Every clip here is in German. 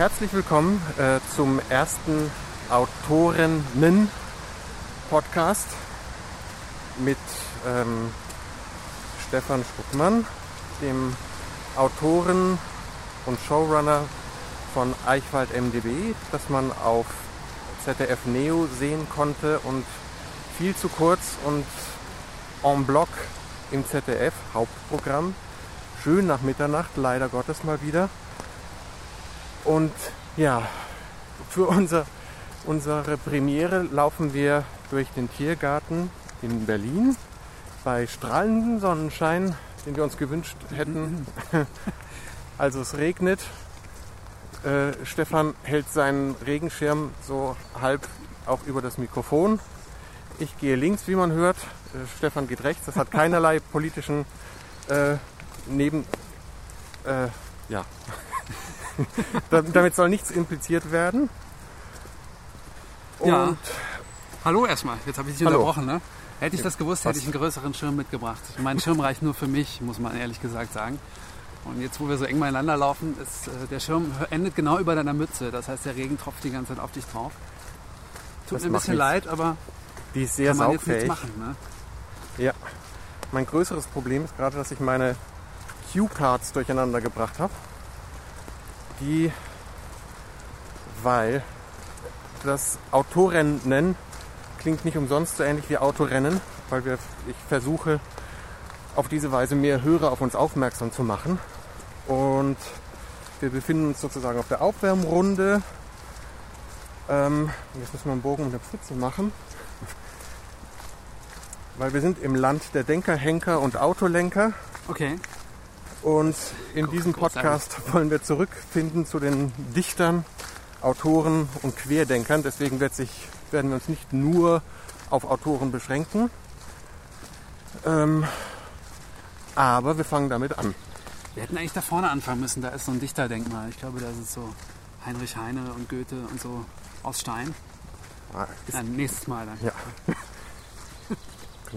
herzlich willkommen äh, zum ersten Autorinnen-Podcast mit ähm, Stefan Schuckmann, dem Autoren und Showrunner von Eichwald MDB, das man auf ZDF Neo sehen konnte und viel zu kurz und en bloc im ZDF Hauptprogramm. Schön nach Mitternacht, leider Gottes mal wieder. Und ja, für unser, unsere Premiere laufen wir durch den Tiergarten in Berlin bei strahlendem Sonnenschein, den wir uns gewünscht hätten. Also es regnet. Äh, Stefan hält seinen Regenschirm so halb auch über das Mikrofon. Ich gehe links, wie man hört. Äh, Stefan geht rechts. Das hat keinerlei politischen äh, Neben... Äh, ja. Damit soll nichts impliziert werden. Und ja. Hallo erstmal. Jetzt habe ich dich Hallo. unterbrochen, ne? Hätte ich das gewusst, hätte ich einen größeren Schirm mitgebracht. Mein Schirm reicht nur für mich, muss man ehrlich gesagt sagen. Und jetzt, wo wir so eng beieinander laufen, ist äh, der Schirm endet genau über deiner Mütze. Das heißt, der Regen tropft die ganze Zeit auf dich drauf. Tut Das mir ein bisschen nichts. leid, aber Die ist sehr kann man jetzt nichts saugfähig. machen. Ne? Ja. Mein größeres Problem ist gerade, dass ich meine Cue-Cards durcheinander gebracht habe. Die, weil das Autorennen klingt nicht umsonst so ähnlich wie Autorennen, weil wir, ich versuche auf diese Weise mehr Hörer auf uns aufmerksam zu machen. Und wir befinden uns sozusagen auf der Aufwärmrunde. Ähm, jetzt müssen wir einen Bogen um eine Pfütze machen. Weil wir sind im Land der Denker, Henker und Autolenker. Okay. Und in diesem. Podcast wollen wir zurückfinden zu den Dichtern, Autoren und Querdenkern. Deswegen wird sich, werden wir uns nicht nur auf Autoren beschränken. Ähm, aber wir fangen damit an. Wir hätten eigentlich da vorne anfangen müssen. Da ist so ein Dichterdenkmal. Ich glaube, da ist so Heinrich Heine und Goethe und so aus Stein. Ah, Nein, nächstes Mal dann. Ja.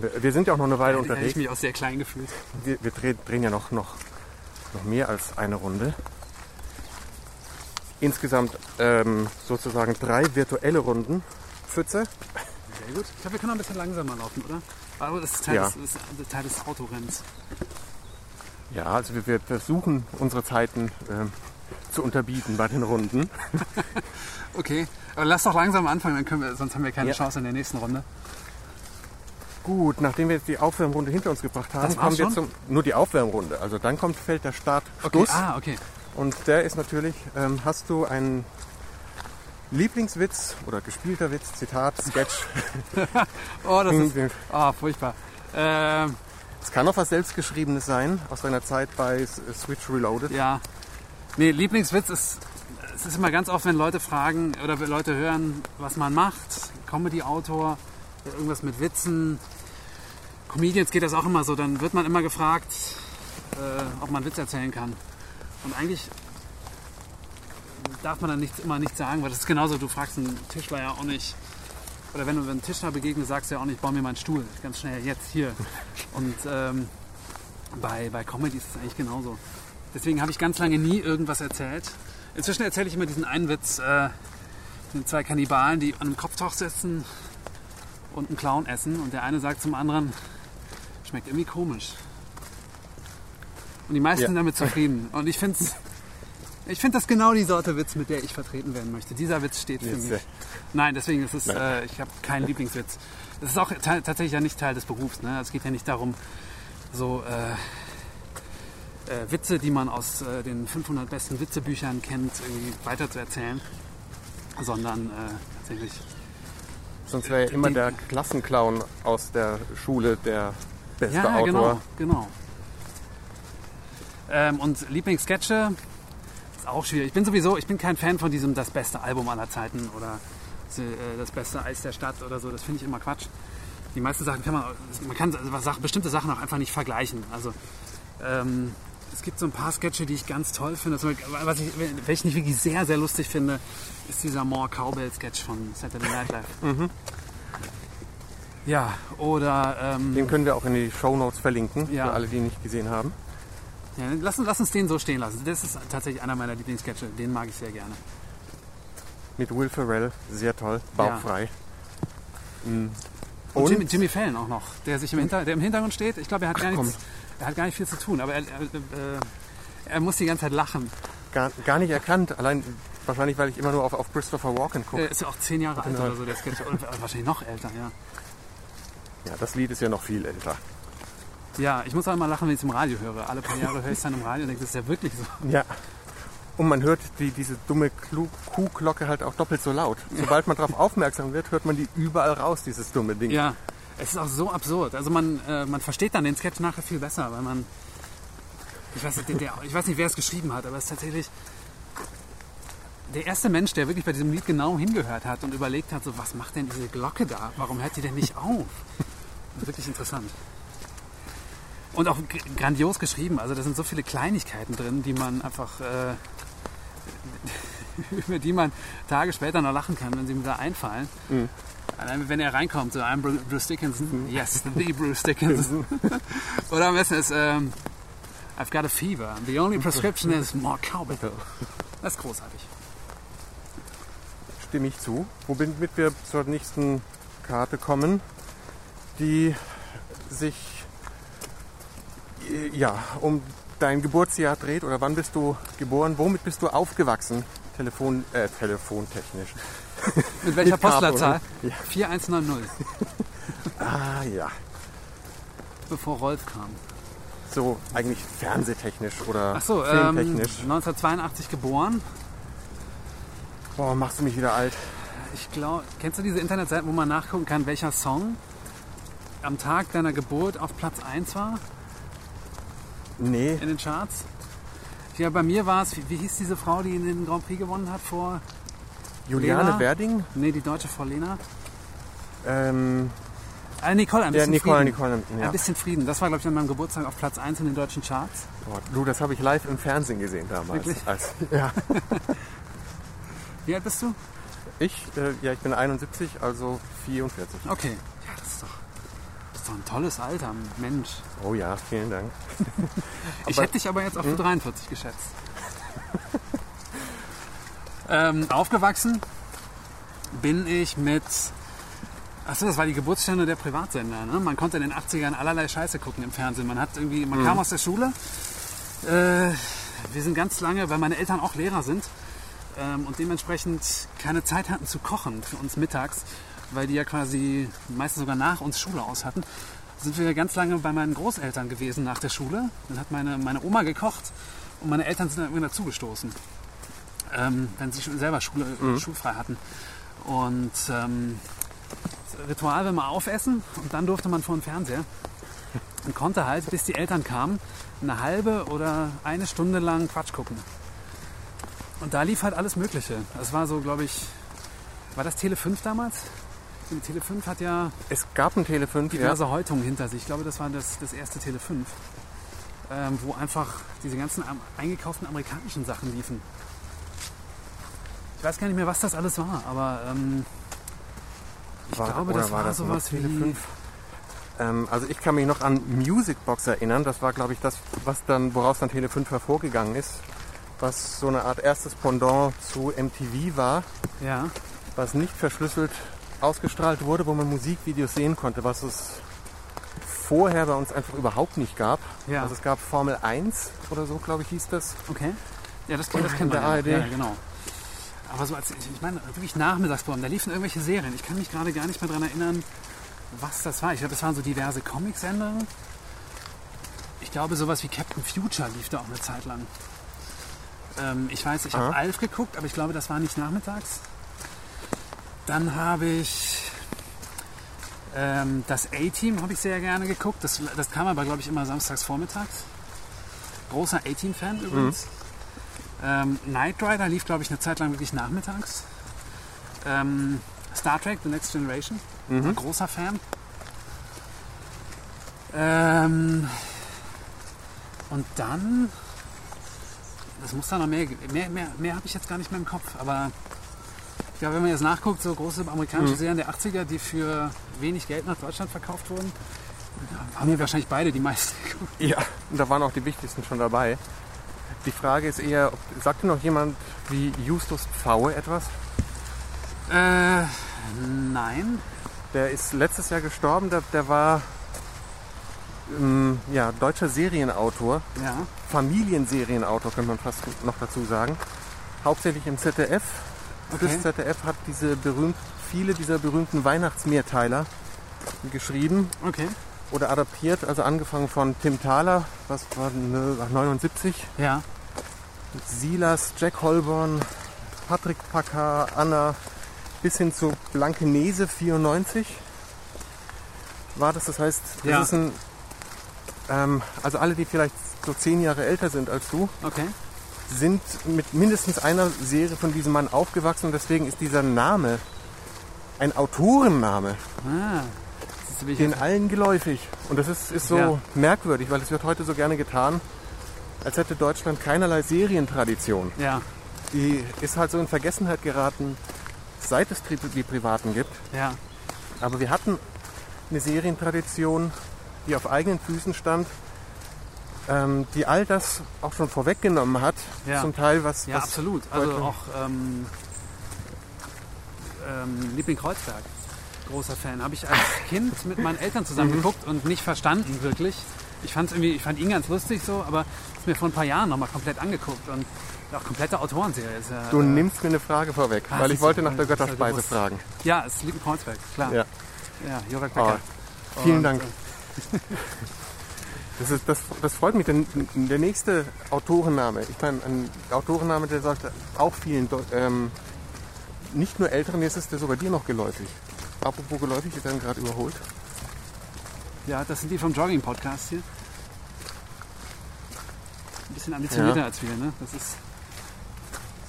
Wir sind ja auch noch eine Weile Da hätte ich unterwegs. mich auch sehr klein gefühlt. Wir, wir drehen, drehen ja noch, noch, noch mehr als eine Runde. Insgesamt ähm, sozusagen drei virtuelle Runden. Pfütze. Sehr gut. Ich glaube, wir können auch ein bisschen langsamer laufen, oder? Aber das ist Teil, Ja. des, ist Teil des Autorenns. Ja, also wir, wir versuchen unsere Zeiten ähm, zu unterbieten bei den Runden. Okay, aber lass doch langsam anfangen, dann können wir, sonst haben wir keine Ja. Chance in der nächsten Runde. Gut, nachdem wir jetzt die Aufwärmrunde hinter uns gebracht haben, kommen wir schon? zum nur die Aufwärmrunde. Also dann kommt fällt der Start Okay. Ah, okay. und der ist natürlich. Ähm, hast du einen Lieblingswitz oder gespielter Witz, Zitat, Sketch? Oh, das ist. Es Oh, furchtbar. Ähm, kann auch was selbstgeschriebenes sein aus deiner Zeit bei Switch Reloaded. ja. Nee, Lieblingswitz ist. Es ist immer ganz oft, wenn Leute fragen oder wenn Leute hören, was man macht. Comedy-Autor, irgendwas mit Witzen. Comedians geht das auch immer so. Dann wird man immer gefragt, äh, ob man Witz erzählen kann. Und eigentlich darf man dann nichts, immer nichts sagen, weil das ist genauso, du fragst einen Tischler ja auch nicht, oder wenn du einem Tischler begegnest, sagst du ja auch nicht, bau mir mal einen Stuhl, ganz schnell, jetzt, hier. Und ähm, bei, bei Comedy ist es eigentlich genauso. Deswegen habe ich ganz lange nie irgendwas erzählt. Inzwischen erzähle ich immer diesen einen Witz, äh, sind zwei Kannibalen, die an einem Kopftuch sitzen und einen Clown essen und der eine sagt zum anderen, schmeckt irgendwie komisch. Und die meisten Ja. sind damit zufrieden. Und ich finde ich find das genau die Sorte Witz, mit der ich vertreten werden möchte. Dieser Witz steht für Jetzt, mich. Nein, deswegen ist es, äh, ich habe keinen Lieblingswitz. Das ist auch tatsächlich ja nicht Teil des Berufs. Ne? Es geht ja nicht darum, so äh, äh, Witze, die man aus äh, den 500 besten Witzebüchern kennt, irgendwie weiterzuerzählen, sondern äh, tatsächlich Sonst wäre ja immer der Klassenclown aus der Schule der beste ja, Autor. genau, genau. Ähm, und Lieblingssketche ist auch schwierig. Ich bin sowieso, ich bin kein Fan von diesem das beste Album aller Zeiten oder äh, das beste Eis der Stadt oder so. Das finde ich immer Quatsch. Die meisten Sachen kann man, man kann also Sachen- bestimmte Sachen auch einfach nicht vergleichen. Also ähm, es gibt so ein paar Sketche, die ich ganz toll finde. Was ich, welchen ich wirklich sehr, sehr lustig finde, ist dieser More Cowbell Sketch von Saturday Night Live. Ja, oder ähm, Den können wir auch in die Shownotes verlinken, Ja. für alle, die ihn nicht gesehen haben. Ja, lass, uns- lass uns den so stehen lassen. Das ist tatsächlich einer meiner Lieblingssketche. Den mag ich sehr gerne. Mit Will Ferrell, sehr toll, bauchfrei. Mm. Und, Und Jimmy, Jimmy Fallon auch noch, der sich im, Hinter, der im Hintergrund steht. Ich glaube, er, hat gar komm. Er hat gar nicht viel zu tun, aber er, er, äh, er muss die ganze Zeit lachen. gar, gar nicht erkannt, allein wahrscheinlich, weil ich immer nur auf, auf Christopher Walken gucke. Er ist ja auch zehn Jahre alt oder so, der Sketch. Oder wahrscheinlich noch älter, ja. Ja, das Lied ist ja noch viel älter. Ja, ich muss auch immer lachen, wenn ich es im Radio höre. Alle paar Jahre höre ich es dann im Radio und denke, das ist ja wirklich so. Ja. Und man hört die, diese dumme Kuhglocke halt auch doppelt so laut. Sobald man darauf aufmerksam wird, hört man die überall raus, dieses dumme Ding. Ja, es ist auch so absurd. Also man, äh, man versteht dann den Sketch nachher viel besser, weil man. Ich weiß, nicht, der, ich weiß nicht, wer es geschrieben hat, aber es ist tatsächlich der erste Mensch, der wirklich bei diesem Lied genau hingehört hat und überlegt hat, so, was macht denn diese Glocke da? Warum hört die denn nicht auf? Wirklich interessant. Und auch grandios geschrieben. Also da sind so viele Kleinigkeiten drin, die man einfach, äh, über die man Tage später noch lachen kann, wenn sie mir da einfallen. Allein wenn er reinkommt, so I'm Bru- Bruce Dickinson, yes, the Bruce Dickinson. Oder am besten ist, ähm, I've got a fever. The only prescription is more cowbell. Das ist großartig. Stimme ich zu. Womit wir zur nächsten Karte kommen, die sich äh, ja, um dein Geburtsjahr dreht oder wann bist du geboren, womit bist du aufgewachsen? Telefon, äh, telefontechnisch. Mit welcher Mit Capo, Postleitzahl? ne? 4190, Ah ja, bevor Rolf kam. so eigentlich fernsehtechnisch oder Ach so, ähm, filmtechnisch. 1982 geboren. Boah, machst du mich wieder alt. Ich glaube, kennst du diese Internetseite, wo man nachgucken kann, welcher Song am Tag deiner Geburt auf Platz 1 war Nee, in den Charts? Ja, bei mir war es, wie, wie hieß diese Frau, die den Grand Prix gewonnen hat vor, Juliane Lena? Werding? nee, die deutsche Frau Lena? Ähm, Äh, Nicole, ein ja, bisschen Nicole, Frieden. Nicole. Ja. Ein bisschen Frieden. Das war, glaube ich, an meinem Geburtstag auf Platz 1 in den deutschen Charts. Boah, du, das habe ich live im Fernsehen gesehen damals. Wirklich? Als, ja. Wie alt bist du? Ich, äh, ja, ich bin 71, also 44. Okay. Ja, das ist doch, das ist doch ein tolles Alter, Mensch. Oh ja, vielen Dank. Ich Aber- hätte dich aber jetzt auf 43 geschätzt. ähm, aufgewachsen bin ich mit. Achso, das war die Geburtsstunde der Privatsender. Ne? Man konnte in den 80ern allerlei Scheiße gucken im Fernsehen. Man hat irgendwie, man kam aus der Schule. Äh, wir sind ganz lange, weil meine Eltern auch Lehrer sind ähm, und dementsprechend keine Zeit hatten zu kochen für uns mittags, weil die ja quasi meistens sogar nach uns Schule aus hatten, sind wir ganz lange bei meinen Großeltern gewesen nach der Schule. Dann hat meine, meine Oma gekocht und meine Eltern sind dann irgendwie dazugestoßen, ähm, wenn sie schon selber Schule, schulfrei hatten. Und ähm, das Ritual, wenn wir aufessen und dann durfte man vor den Fernseher und konnte halt, bis die Eltern kamen, eine halbe oder eine Stunde lang Quatsch gucken. Und da lief halt alles Mögliche. Das war so, glaube ich, war das Tele 5 damals? Die Tele 5 hat ja Es gab ein Tele 5, ja. diverse Häutungen hinter sich. Ich glaube, das war das, das erste Tele 5, ähm, wo einfach diese ganzen eingekauften amerikanischen Sachen liefen. Ich weiß gar nicht mehr, was das alles war, aber ähm, ich War- glaube, das war das sowas wie... 5? Ähm, also ich kann mich noch an Music Box erinnern. Das war, glaube ich, das, was dann, woraus dann Tele 5 hervorgegangen ist. Was so eine Art erstes Pendant zu MTV war, Ja, was nicht verschlüsselt ausgestrahlt wurde, wo man Musikvideos sehen konnte, was es vorher bei uns einfach überhaupt nicht gab. Ja. Also es gab Formel 1 oder so, glaube ich, hieß das. okay. Ja, das, das kennt der man ja. ARD. Ja, genau. Aber so als, ich meine, wirklich Nachmittagsprogramm, da liefen irgendwelche Serien. Ich kann mich gerade gar nicht mehr daran erinnern, was das war. Ich glaube, das waren so diverse Comicsender. Ich glaube, sowas wie Captain Future lief da auch eine Zeit lang. Ähm, ich weiß, ich habe. Alf geguckt, aber ich glaube, das war nicht nachmittags. Dann habe ich ähm, das A-Team habe ich sehr gerne geguckt. Das, das kam aber, glaube ich, immer samstags vormittags. Großer A-Team-Fan übrigens. Ähm, Knight Rider lief, glaube ich, eine Zeit lang wirklich nachmittags. Ähm, Star Trek, The Next Generation. Ein großer Fan. Ähm, und dann, das muss da noch mehr, mehr, mehr, mehr habe ich jetzt gar nicht mehr im Kopf, aber ich glaube, wenn man jetzt nachguckt, so große amerikanische Serien der 80er, die für wenig Geld nach Deutschland verkauft wurden, Haben wir wahrscheinlich beide die meisten geguckt. Ja, und da waren auch die wichtigsten schon dabei. Die Frage ist eher, ob, sagt dir noch jemand wie Justus Pfaue etwas? Äh, nein. Der ist letztes Jahr gestorben, der, der war ähm, ja, deutscher Serienautor, Ja. Familienserienautor könnte man fast noch dazu sagen. Hauptsächlich im ZDF. Okay. Das ZDF hat diese berühmt, viele dieser berühmten Weihnachtsmehrteiler geschrieben Okay. oder adaptiert. Also angefangen von Tim Thaler, was war ne, 79, Ja. Silas, Jack Holborn, Patrick Packer, Anna, bis hin zu Blankenese 94 war das. Das heißt, das Ja. ist ein, ähm, also alle, die vielleicht so zehn Jahre älter sind als du, Okay. sind mit mindestens einer Serie von diesem Mann aufgewachsen und deswegen ist dieser Name ein Autorenname, Ah. Den allen geläufig. Und das ist, ist so Ja. merkwürdig, weil es wird heute so gerne getan, als hätte Deutschland keinerlei Serientradition. ja. Die ist halt so in Vergessenheit geraten, seit es die Privaten gibt. Ja. Aber wir hatten eine Serientradition, die auf eigenen Füßen stand, ähm, die all das auch schon vorweggenommen hat. Ja. Zum Teil was. Ja, was absolut. Also auch ähm, ähm, Liebling Kreuzberg. Großer Fan. Habe ich als Kind mit meinen Eltern zusammen Mhm. geguckt und nicht verstanden wirklich. Ich fand irgendwie, ich fand ihn ganz lustig so, aber ist mir vor ein paar Jahren nochmal komplett angeguckt und auch komplette Autorenserie. Ist ja, Du äh, nimmst mir eine Frage vorweg, Ah, weil ich wollte du, nach der Götterspeise fragen. Ja, es ist Liebling Kreuzberg, klar. Ja. Ja, Jurek Oh, Becker. vielen Und, Dank. äh, Das, ist, das, das freut mich, denn der nächste Autorenname, ich meine, ein Autorenname, der sagt auch vielen, ähm, nicht nur Älteren, jetzt ist der sogar dir noch geläufig. Apropos geläufig, wir werden gerade überholt. Ja, das sind die vom Jogging-Podcast hier. Ein bisschen ambitionierter Ja. als wir, ne? Das ist.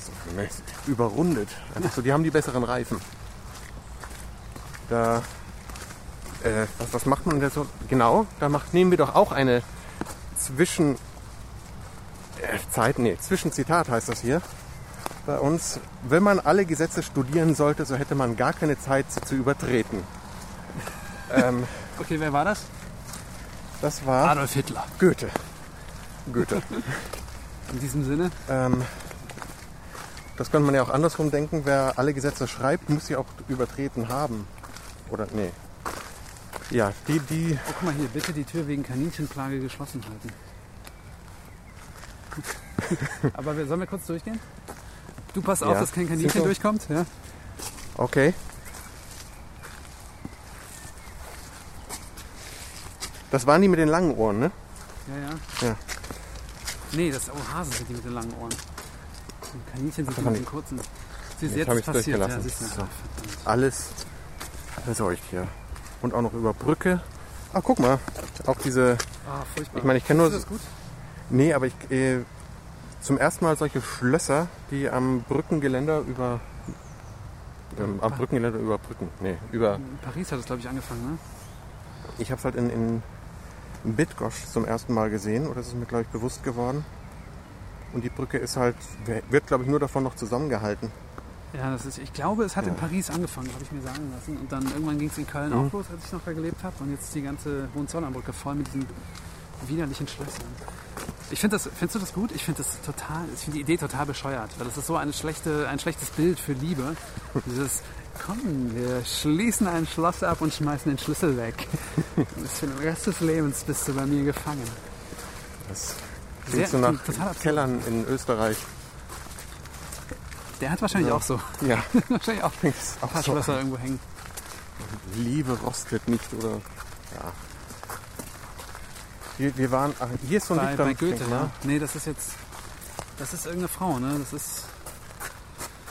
So, überrundet. Einfach so, die haben die besseren Reifen. Da, äh, was, was macht man denn so? Genau, da macht, nehmen wir doch auch eine Zwischen, äh, Zeit, nee, Zwischenzitat heißt das hier. Bei uns, wenn man alle Gesetze studieren sollte, so hätte man gar keine Zeit, sie zu übertreten. ähm, Okay, wer war das? das war Adolf Hitler. Goethe. Goethe. In diesem Sinne. Ähm, das könnte man ja auch andersrum denken. Wer alle Gesetze schreibt, muss sie auch übertreten haben. Oder nee. Ja, die, die. Oh, guck mal hier, bitte die Tür wegen Kaninchenplage geschlossen halten. Aber wir, sollen wir kurz durchgehen? Du passt auf, Ja. dass kein Kaninchen durchkommt. Ja? Okay. Das waren die mit den langen Ohren, ne? Ja, ja. Ja. Nee, das oh, Hasen sind die mit den langen Ohren. Und Kaninchen sind die mit den kurzen. Siehst du, Jetzt ist passiert. Ja, durchgelassen. siehst du. So. Alles verseucht hier. Und auch noch über Brücke. Ah, guck mal. Auch diese. Ah, furchtbar. Ich meine, ich kenne nur. Du das gut? Nee, aber ich. Äh, zum ersten Mal solche Schlösser, die am Brückengeländer über. Ähm, am Brückengeländer über Brücken. Nee, über. In Paris hat es, glaube ich, angefangen, ne? Ich habe es halt in, in Bitgosch zum ersten Mal gesehen, oder ist es mir, glaube ich, bewusst geworden. Und die Brücke ist halt, wird, glaube ich, nur davon noch zusammengehalten. Ja, das ist, ich glaube, es hat in Ja. Paris angefangen, habe ich mir sagen lassen. Und dann irgendwann ging es in Köln Mhm. auch los, als ich noch da gelebt habe. Und jetzt ist die ganze Hohenzollernbrücke voll mit diesen widerlichen Schlössern. Ich finde das, findest du das gut? Ich finde das total, ich finde die Idee total bescheuert, weil das ist so eine schlechte, ein schlechtes Bild für Liebe. Dieses, komm, wir schließen ein Schloss ab und schmeißen den Schlüssel weg. Das für den Rest des Lebens bist du bei mir gefangen. Das Sehr- klingt so nach. Kellern in Österreich. Der hat wahrscheinlich Ja. auch so, Ja, wahrscheinlich auch ein auch paar so. Schlösser irgendwo hängen. Liebe rostet nicht, oder? Ja. Wir, wir waren, ach, hier ist so ein Bei, Dichter bei Goethe, ne? Nee, das ist jetzt, das ist irgendeine Frau, ne? Das ist,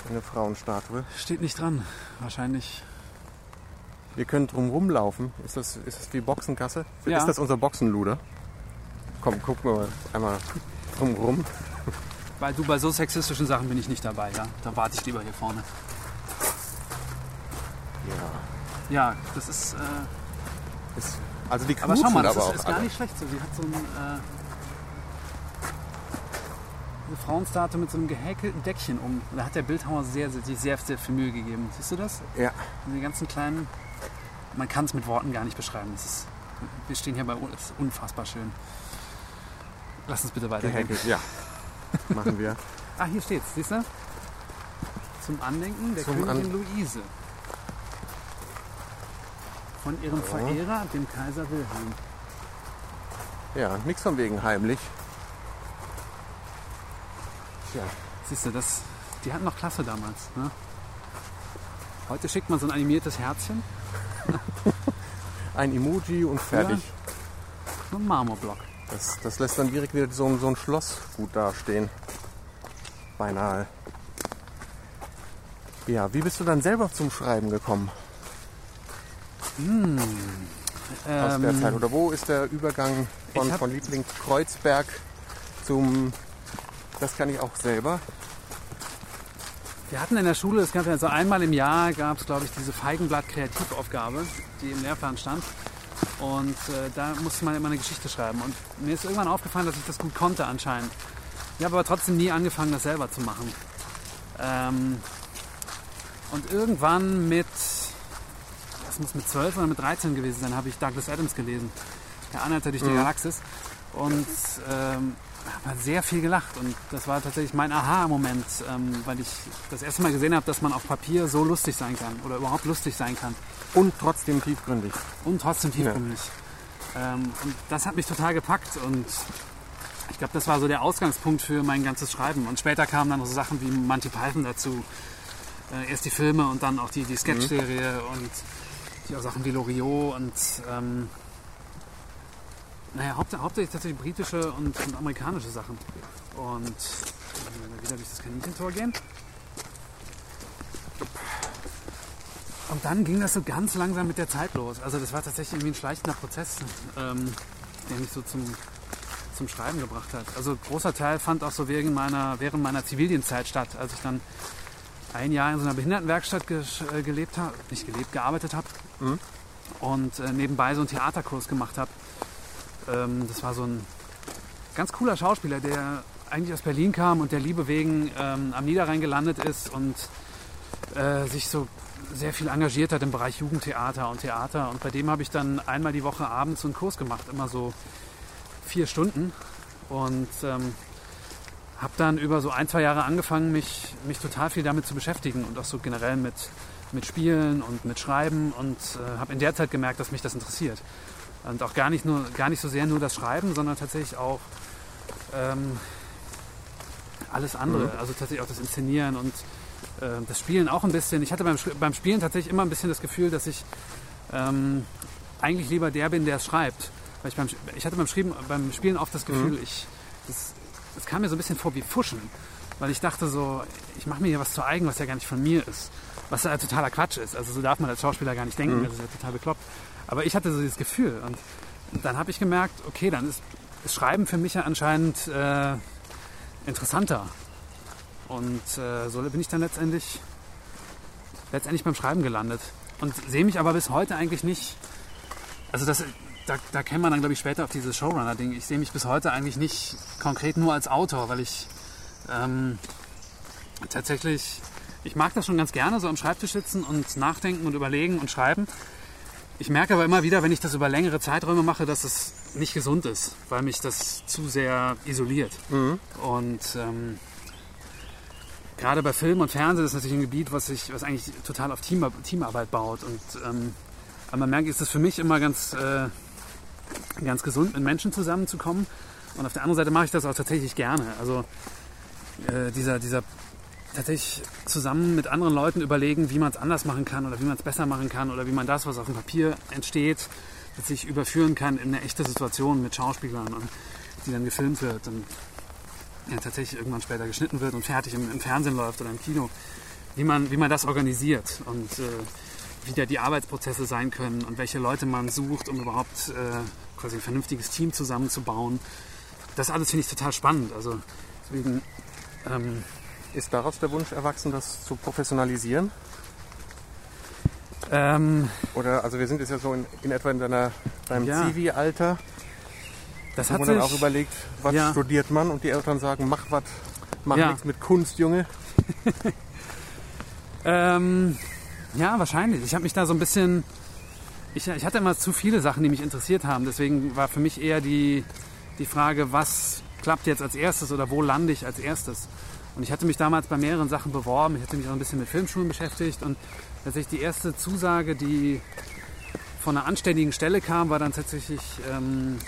Eine Frauenstatue. steht nicht dran, wahrscheinlich. Wir können drum rumlaufen. Ist das, ist das wie Boxengasse? Ja. Ist das unser Boxenluder? Komm, gucken wir mal einmal drum rum. Weil du bei so sexistischen Sachen bin ich nicht dabei, ja? Da warte ich lieber hier vorne. Ja. Ja, das ist, äh, Ist, also die aber schau knutschen mal, das aber ist, auch. ist gar nicht schlecht so. Sie hat so ein, äh, Frauenstatue mit so einem gehäkelten Deckchen um. Da hat der Bildhauer sehr, sehr, sich sehr, sehr viel Mühe gegeben. Siehst du das? Ja. Die ganzen kleinen, man kann es mit Worten gar nicht beschreiben. Ist Wir stehen hier bei uns. Das ist unfassbar schön. Lass uns bitte weitergehen. Gehäkelt, ja. Machen wir. Ah, hier steht's, siehst du? Zum Andenken der Zum Königin Luise. Von ihrem Ja. Verehrer, dem Kaiser Wilhelm. Ja, nichts von wegen heimlich. Tja, Siehst du, das, die hatten noch Klasse damals. Ne? Heute schickt man so ein animiertes Herzchen, ein Emoji und fertig. so ein Marmorblock. Das, das lässt dann direkt wieder so, ein- so ein Schloss gut dastehen. Beinahe. Ja, wie bist du dann selber zum Schreiben gekommen aus der Ähm, Zeit? Oder wo ist der Übergang von, hab- von Liebling Kreuzberg zum... Das kann ich auch selber. Wir hatten in der Schule, es gab ja so einmal im Jahr, gab es glaube ich diese Feigenblatt-Kreativaufgabe, die im Lehrplan stand. Und äh, da musste man immer eine Geschichte schreiben. Und mir ist irgendwann aufgefallen, dass ich das gut konnte anscheinend. Ich habe aber trotzdem nie angefangen, das selber zu machen. Ähm, und irgendwann mit, das muss mit 12 oder mit 13 gewesen sein, habe ich Douglas Adams gelesen. Der Anhalter durch die Galaxis. Und ähm, habe sehr viel gelacht. Und das war tatsächlich mein Aha-Moment, ähm, weil ich das erste Mal gesehen habe, dass man auf Papier so lustig sein kann oder überhaupt lustig sein kann. Und trotzdem tiefgründig. Und trotzdem tiefgründig. Ähm, und das hat mich total gepackt und ich glaube, das war so der Ausgangspunkt für mein ganzes Schreiben. Und später kamen dann noch so Sachen wie Monty Python dazu. Äh, erst die Filme und dann auch die, die Sketch-Serie und die auch Sachen wie Loriot und ähm, naja, haupt, hauptsächlich tatsächlich britische und, und amerikanische Sachen. Und äh, wieder durch das Kaninchentor gehen. Und dann ging das so ganz langsam mit der Zeit los. Also das war tatsächlich irgendwie ein schleichender Prozess, ähm, der mich so zum, zum Schreiben gebracht hat. Also großer Teil fand auch so während meiner, während meiner Zivildienstzeit statt, als ich dann ein Jahr in so einer Behindertenwerkstatt ge äh, gelebt habe, nicht gelebt, gearbeitet habe und äh, nebenbei so einen Theaterkurs gemacht habe. Ähm, das war so ein ganz cooler Schauspieler, der eigentlich aus Berlin kam und der Liebe wegen ähm, am Niederrhein gelandet ist und äh, sich so sehr viel engagiert hat im Bereich Jugendtheater und Theater. Und bei dem habe ich dann einmal die Woche abends einen Kurs gemacht, immer so vier Stunden. Und ähm, habe dann über so ein, zwei Jahre angefangen, mich, mich total viel damit zu beschäftigen und auch so generell mit, mit Spielen und mit Schreiben und äh, habe in der Zeit gemerkt, dass mich das interessiert. Und auch gar nicht, nur, gar nicht so sehr nur das Schreiben, sondern tatsächlich auch ähm, alles andere. Also tatsächlich auch das Inszenieren und äh, das Spielen auch ein bisschen. Ich hatte beim, beim Spielen tatsächlich immer ein bisschen das Gefühl, dass ich ähm, eigentlich lieber der bin, der es schreibt. Weil ich, beim, ich hatte beim, Schreiben, beim Spielen oft das Gefühl, ich, das, das kam mir so ein bisschen vor wie Fuschen. Weil ich dachte so, ich mache mir hier was zu eigen, was ja gar nicht von mir ist. Was ja totaler Quatsch ist. Also so darf man als Schauspieler gar nicht denken. Das ist ja total bekloppt. Aber ich hatte so dieses Gefühl. Und dann habe ich gemerkt, okay, dann ist, ist Schreiben für mich ja anscheinend äh, interessanter. Und äh, so bin ich dann letztendlich, letztendlich beim Schreiben gelandet. Und sehe mich aber bis heute eigentlich nicht. Also das, da, da käme man dann, glaube ich, später auf dieses Showrunner-Ding. Ich sehe mich bis heute eigentlich nicht konkret nur als Autor, weil ich ähm, tatsächlich, ich mag das schon ganz gerne, so am Schreibtisch sitzen und nachdenken und überlegen und schreiben. Ich merke aber immer wieder, wenn ich das über längere Zeiträume mache, dass es nicht gesund ist, weil mich das zu sehr isoliert. Und ähm, gerade bei Film und Fernsehen ist das natürlich ein Gebiet, was sich, was eigentlich total auf Team, Teamarbeit baut. Und ähm, aber man merkt, ist es für mich immer ganz, äh, ganz gesund, mit Menschen zusammenzukommen. Und auf der anderen Seite mache ich das auch tatsächlich gerne. Also äh, dieser, dieser tatsächlich zusammen mit anderen Leuten überlegen, wie man es anders machen kann oder wie man es besser machen kann oder wie man das, was auf dem Papier entsteht, sich überführen kann in eine echte Situation mit Schauspielern und die dann gefilmt wird und ja, tatsächlich irgendwann später geschnitten wird und fertig im, im Fernsehen läuft oder im Kino, wie man, wie man das organisiert und äh, wie da die Arbeitsprozesse sein können und welche Leute man sucht, um überhaupt äh, quasi ein vernünftiges Team zusammenzubauen. Das alles finde ich total spannend. Also deswegen ähm, Ist daraus der Wunsch erwachsen, das zu professionalisieren? ähm, Oder, also wir sind jetzt ja so in, in etwa in deiner, deinem Ja. Zivi-Alter, das hat man sich dann auch überlegt, was Ja. studiert man und die Eltern sagen, mach was, mach Ja. nichts mit Kunst, Junge. Ähm, ja, wahrscheinlich. Ich habe mich da so ein bisschen Ich, ich hatte immer zu viele Sachen, die mich interessiert haben. Deswegen war für mich eher die, die Frage, was klappt jetzt als erstes oder wo lande ich als erstes. Und ich hatte mich damals bei mehreren Sachen beworben. Ich hatte mich auch ein bisschen mit Filmschulen beschäftigt. Und tatsächlich die erste Zusage, die von einer anständigen Stelle kam, war dann tatsächlich ähm,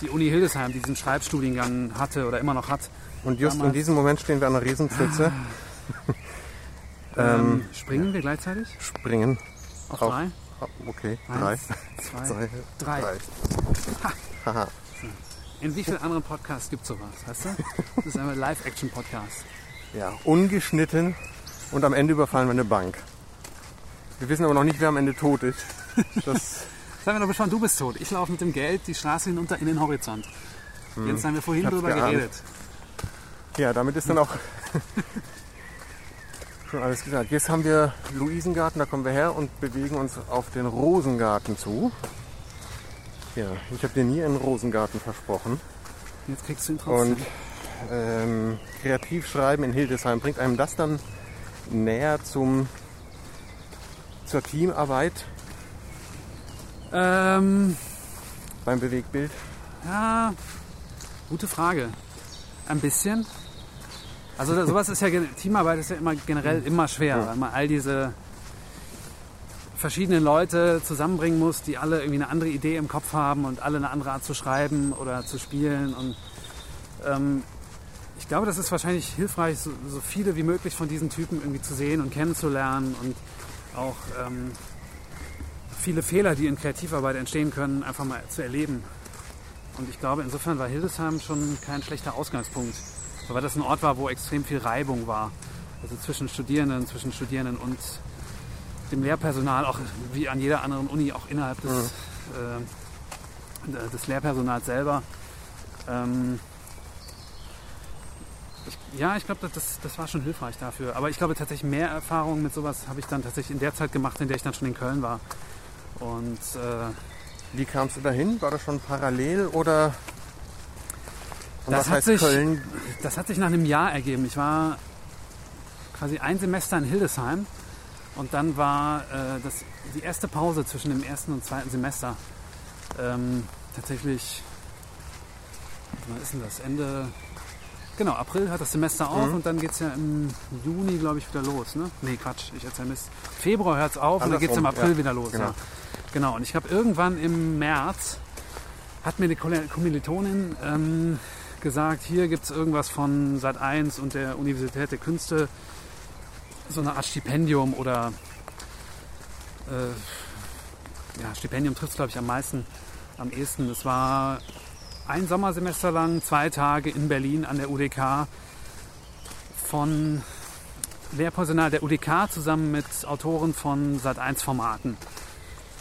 die Uni Hildesheim, die diesen Schreibstudiengang hatte oder immer noch hat. Und just in diesem Moment stehen wir an einer Riesenpfütze. Ähm, springen wir gleichzeitig? Springen. Auf, Auf- drei? Okay, drei. Eins, zwei, Zwei, drei. drei. Haha. In wie vielen anderen Podcasts gibt es sowas, weißt du? Das ist ein Live-Action-Podcast. Ja, ungeschnitten und am Ende überfallen wir eine Bank. Wir wissen aber noch nicht, wer am Ende tot ist. Das Sagen wir doch schon, du bist tot. Ich laufe mit dem Geld die Straße hinunter in den Horizont. Jetzt haben wir vorhin drüber geahnt. geredet. Ja, damit ist dann auch schon alles gesagt. Jetzt haben wir Luisengarten, da kommen wir her und bewegen uns auf den Rosengarten zu. Ja, ich habe dir nie einen Rosengarten versprochen. Jetzt kriegst du ihn trotzdem. Und ähm, Kreativschreiben in Hildesheim bringt einem das dann näher zum, zur Teamarbeit Ähm, beim Bewegbild. ja, gute Frage. Ein bisschen. Also sowas ist ja, Teamarbeit ist ja immer generell immer schwer, Ja. weil man all diese verschiedenen Leute zusammenbringen muss, die alle irgendwie eine andere Idee im Kopf haben und alle eine andere Art zu schreiben oder zu spielen. Und ähm, ich glaube, das ist wahrscheinlich hilfreich, so, so viele wie möglich von diesen Typen irgendwie zu sehen und kennenzulernen und auch ähm, viele Fehler, die in Kreativarbeit entstehen können, einfach mal zu erleben. Und ich glaube, insofern war Hildesheim schon kein schlechter Ausgangspunkt, weil das ein Ort war, wo extrem viel Reibung war. Also zwischen Studierenden, zwischen Studierenden und dem Lehrpersonal, auch wie an jeder anderen Uni, auch innerhalb des, äh, des Lehrpersonals selber. Ähm, ich, ja, ich glaube, das, das war schon hilfreich dafür. Aber ich glaube tatsächlich mehr Erfahrung mit sowas habe ich dann tatsächlich in der Zeit gemacht, in der ich dann schon in Köln war. Und äh, Wie kamst du dahin? War das schon parallel oder? Und Das was hat heißt sich- Köln? Das hat sich nach einem Jahr ergeben. Ich war quasi ein Semester in Hildesheim und dann war äh, das, die erste Pause zwischen dem ersten und zweiten Semester ähm, tatsächlich, wann ist denn das? Ende, genau, April hat das Semester auf Mhm. und dann geht es ja im Juni, glaube ich, wieder los. Ne? Nee, Quatsch, ich erzähl Mist. Februar hört es auf und dann geht es im Andersrum, April ja. wieder los. Genau. Ja. genau, und ich habe irgendwann im März hat mir eine Kommilitonin ähm, gesagt, hier gibt es irgendwas von Sat 1 und der Universität der Künste, so eine Art Stipendium oder äh, ja, Stipendium trifft es glaube ich am meisten, am ehesten. Es war ein Sommersemester lang, zwei Tage in Berlin an der UDK von Lehrpersonal der UDK zusammen mit Autoren von Sat 1 Formaten.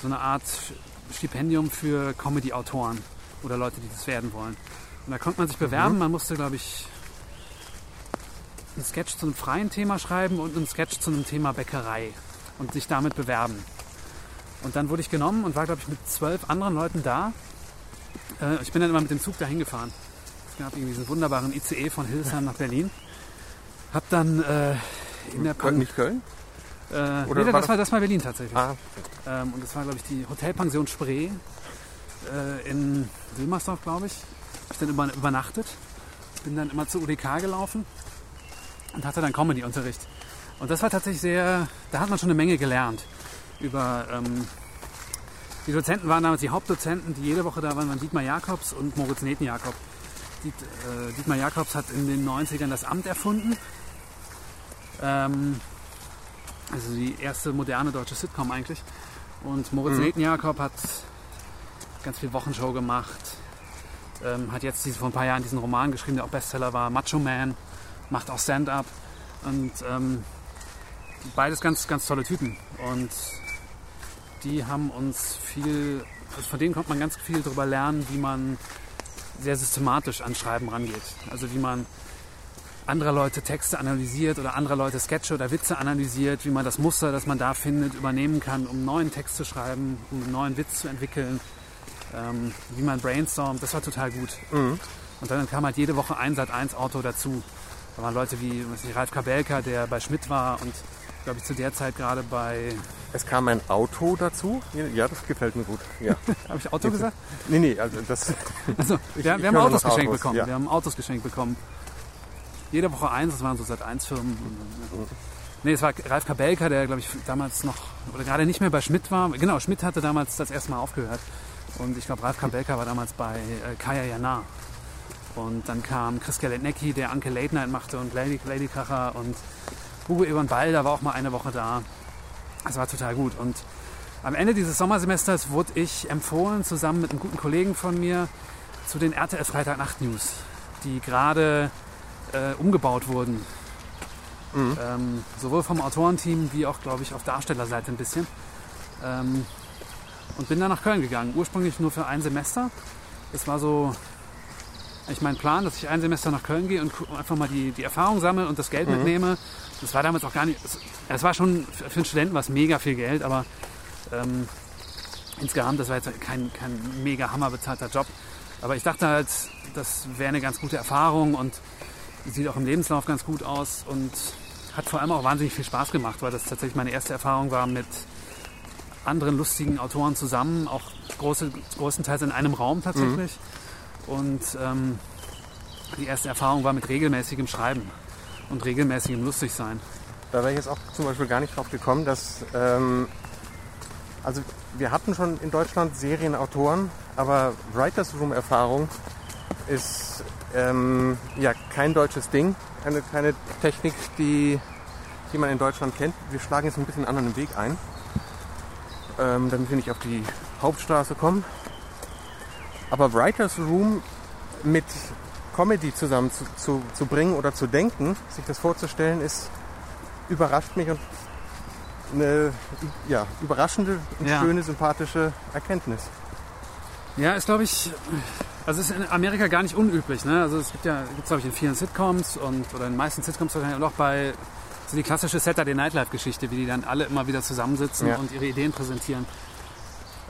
So eine Art Stipendium für Comedy-Autoren oder Leute, die das werden wollen. Und da konnte man sich bewerben. Man musste, glaube ich, einen Sketch zu einem freien Thema schreiben und einen Sketch zu einem Thema Bäckerei und sich damit bewerben. Und dann wurde ich genommen und war, glaube ich, mit zwölf anderen Leuten da. Äh, ich bin dann immer mit dem Zug dahin gefahren. Es gab irgendwie diesen wunderbaren ICE von Hildesheim nach Berlin. Hab dann äh, in der Köln, nicht Köln? äh, Oder nee, war das, das- war, das war Berlin tatsächlich. Ah, Ähm, und das war, glaube ich, die Hotelpension Spree äh, in Wilmersdorf, glaube ich. Hab ich dann über, übernachtet. Bin dann immer zur UDK gelaufen und hatte dann Comedy-Unterricht. Und das war tatsächlich sehr, da hat man schon eine Menge gelernt. Über, ähm, die Dozenten waren damals die Hauptdozenten, die jede Woche da waren, waren Dietmar Jakobs und Moritz Neten-Jakob. Diet, äh, Dietmar Jakobs hat in den 90ern das Amt erfunden. Ähm, also die erste moderne deutsche Sitcom eigentlich. Und Moritz Mhm. Neten-Jakob hat ganz viel Wochenshow gemacht. Ähm, hat jetzt diese, vor ein paar Jahren diesen Roman geschrieben, der auch Bestseller war, Macho Man. Macht auch Stand-up. Und ähm, beides ganz, ganz tolle Typen. Und die haben uns viel, also von denen konnte man ganz viel darüber lernen, wie man sehr systematisch an Schreiben rangeht. Also wie man anderer Leute Texte analysiert oder anderer Leute Sketche oder Witze analysiert, wie man das Muster, das man da findet, übernehmen kann, um neuen Text zu schreiben, um einen neuen Witz zu entwickeln, ähm, wie man brainstormt. Das war total gut. mhm. Und dann kam halt jede Woche ein Sat 1 Auto dazu. Da waren Leute wie ich, Ralf Kabelka, der bei Schmidt war und glaube ich, zu der Zeit gerade bei. Es kam ein Auto dazu. Ja, das gefällt mir gut. Ja. Habe ich Auto gesagt? Nee, nee, also das. Also, wir, wir haben Autos geschenkt Autos, bekommen. ja. Wir haben Autos geschenkt bekommen. Jede Woche eins, das waren so seit eins Firmen. Nee, es war Ralf Kabelka, der, glaube ich, damals noch, oder gerade nicht mehr bei Schmidt war. Genau, Schmidt hatte damals das erste Mal aufgehört. Und ich glaube, Ralf Kabelka war damals bei äh, Kaya Jana. Und dann kam Chris Galetnecki, der Anke Late Night machte und Lady, Lady Kracher und Hugo Evan Balder war auch mal eine Woche da. Das war total gut. Und am Ende dieses Sommersemesters wurde ich empfohlen, zusammen mit einem guten Kollegen von mir, zu den RTL Freitagnacht News, die gerade äh, umgebaut wurden. Mhm. Ähm, sowohl vom Autorenteam wie auch, glaube ich, auf Darstellerseite ein bisschen. Ähm, und bin dann nach Köln gegangen. Ursprünglich nur für ein Semester. Das war so ich mein Plan, dass ich ein Semester nach Köln gehe und einfach mal die, die Erfahrung sammle und das Geld mitnehme. Das war damals auch gar nicht. Es, war schon für einen Studenten was mega viel Geld, aber ähm, insgesamt, das war jetzt kein, kein mega hammerbezahlter Job. Aber ich dachte halt, das wäre eine ganz gute Erfahrung und sieht auch im Lebenslauf ganz gut aus und hat vor allem auch wahnsinnig viel Spaß gemacht, weil das tatsächlich meine erste Erfahrung war mit anderen lustigen Autoren zusammen, auch große, größtenteils in einem Raum tatsächlich. Und ähm, die erste Erfahrung war mit regelmäßigem Schreiben und regelmäßigem Lustigsein. Da wäre ich jetzt auch zum Beispiel gar nicht drauf gekommen, dass. Ähm, also, wir hatten schon in Deutschland Serienautoren, aber Writers Room Erfahrung ist ähm, ja kein deutsches Ding. Keine, keine Technik, die, die man in Deutschland kennt. Wir schlagen jetzt ein bisschen einen anderen Weg ein, ähm, damit wir nicht auf die Hauptstraße kommen. Aber Writers Room mit Comedy zusammen zu, zu, zu bringen oder zu denken, sich das vorzustellen, ist überrascht mich und eine ja, überraschende, und Ja. schöne, sympathische Erkenntnis. Ja, ist glaube ich, also ist in Amerika gar nicht unüblich. Ne? Also es gibt ja, gibt glaube ich in vielen Sitcoms und oder in den meisten Sitcoms wahrscheinlich auch noch bei so die klassische Saturday Night Live Geschichte, wie die dann alle immer wieder zusammensitzen Ja. und ihre Ideen präsentieren.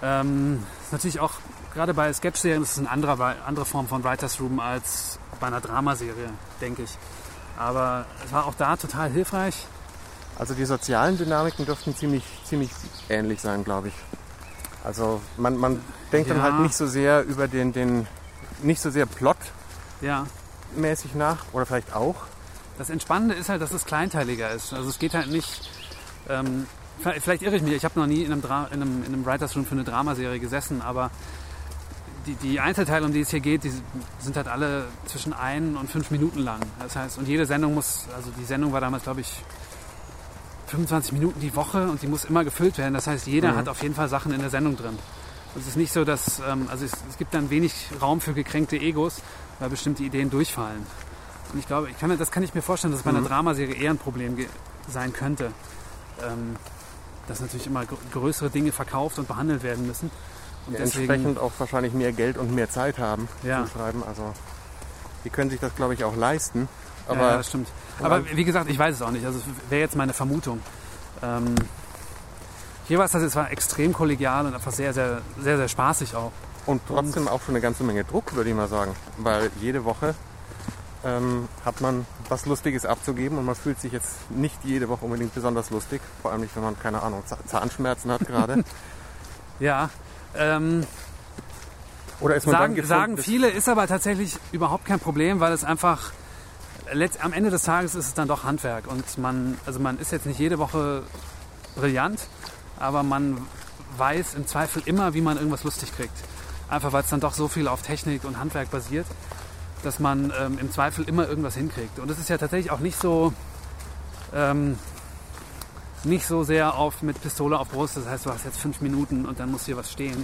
Ähm, ist natürlich auch gerade bei Sketch-Serien ist es eine andere, andere Form von Writers Room als bei einer Dramaserie, denke ich. Aber es war auch da total hilfreich. Also die sozialen Dynamiken dürften ziemlich, ziemlich ähnlich sein, glaube ich. Also man, man denkt dann Ja. halt nicht so sehr über den, den nicht so sehr plotmäßig Ja, nach oder vielleicht auch. Das Entspannende ist halt, dass es kleinteiliger ist. Also es geht halt nicht. Ähm, vielleicht vielleicht irre ich mich. Ich habe noch nie in einem, Dra in einem, in einem Writers Room für eine Dramaserie gesessen, aber die, die Einzelteile, um die es hier geht, die sind halt alle zwischen ein und fünf Minuten lang. Das heißt, und jede Sendung muss, also die Sendung war damals, glaube ich, 25 Minuten die Woche und die muss immer gefüllt werden. Das heißt, jeder Mhm. hat auf jeden Fall Sachen in der Sendung drin. Es ist nicht so, dass, ähm, also es, es gibt dann wenig Raum für gekränkte Egos, weil bestimmte Ideen durchfallen. Und ich glaube, ich kann, mir- das kann ich mir vorstellen, dass es bei einer Mhm. Dramaserie eher ein Problem sein könnte. Ähm, dass natürlich immer gr- größere Dinge verkauft und behandelt werden müssen. Und Entsprechend auch wahrscheinlich mehr Geld und mehr Zeit haben Ja. zum Schreiben. Also die können sich das, glaube ich, auch leisten. ja, Aber ja, das stimmt. Aber wie gesagt, ich weiß es auch nicht. Also wäre jetzt meine Vermutung. Ähm, hier war es das, es war extrem kollegial und einfach sehr, sehr, sehr, sehr spaßig auch. Und trotzdem auch schon eine ganze Menge Druck, würde ich mal sagen. Weil jede Woche ähm, hat man was Lustiges abzugeben und man fühlt sich jetzt nicht jede Woche unbedingt besonders lustig. Vor allem nicht, wenn man, keine Ahnung, Zah- Zahnschmerzen hat gerade. Ja. Ähm, Oder ist man dann sagen, gezwungen, sagen viele, ist aber tatsächlich überhaupt kein Problem, weil es einfach letzt, am Ende des Tages ist es dann doch Handwerk und man, also man ist jetzt nicht jede Woche brillant, aber man weiß im Zweifel immer, wie man irgendwas lustig kriegt. Einfach weil es dann doch so viel auf Technik und Handwerk basiert, dass man ähm, im Zweifel immer irgendwas hinkriegt. Und es ist ja tatsächlich auch nicht so, ähm, nicht so sehr auf mit Pistole auf Brust. Das heißt, du hast jetzt fünf Minuten und dann muss hier was stehen,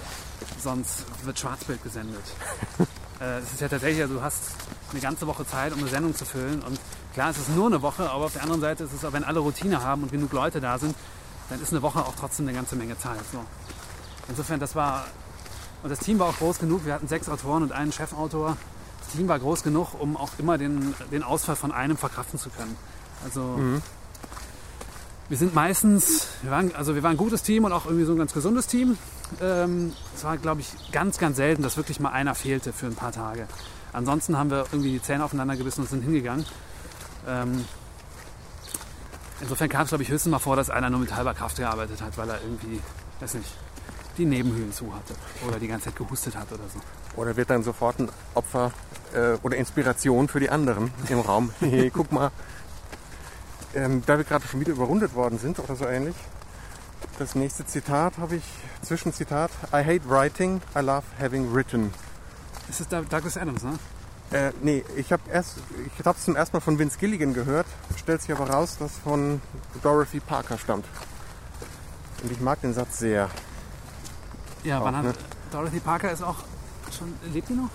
sonst wird Schwarzbild gesendet. äh, es ist ja tatsächlich, also du hast eine ganze Woche Zeit, um eine Sendung zu füllen. Und klar, es ist nur eine Woche, aber auf der anderen Seite ist es auch, wenn alle Routine haben und genug Leute da sind, dann ist eine Woche auch trotzdem eine ganze Menge Zeit. So. Insofern, das war, und das Team war auch groß genug. Wir hatten sechs Autoren und einen Chefautor. Das Team war groß genug, um auch immer den, den Ausfall von einem verkraften zu können. Also Mhm. Wir sind meistens, wir waren, also wir waren ein gutes Team und auch irgendwie so ein ganz gesundes Team. Ähm, es war, glaube ich, ganz, ganz selten, dass wirklich mal einer fehlte für ein paar Tage. Ansonsten haben wir irgendwie die Zähne aufeinander gebissen und sind hingegangen. Ähm, Insofern kam es, glaube ich, höchstens mal vor, dass einer nur mit halber Kraft gearbeitet hat, weil er irgendwie, weiß nicht, die Nebenhöhlen zu hatte oder die ganze Zeit gehustet hat oder so. Oder wird dann sofort ein Opfer äh, oder Inspiration für die anderen im Raum. Guck mal. Ähm, da wir gerade schon wieder überrundet worden sind oder so ähnlich. Das nächste Zitat habe ich, Zwischenzitat. I hate writing, I love having written. Das ist Douglas Adams, ne? Äh, nee, ich habe erst, ich habe es zum ersten Mal von Vince Gilligan gehört, stellt sich aber raus, dass von Dorothy Parker stammt. Und ich mag den Satz sehr. Ja, Auch, wann hat ne? Dorothy Parker ist auch schon lebt die noch?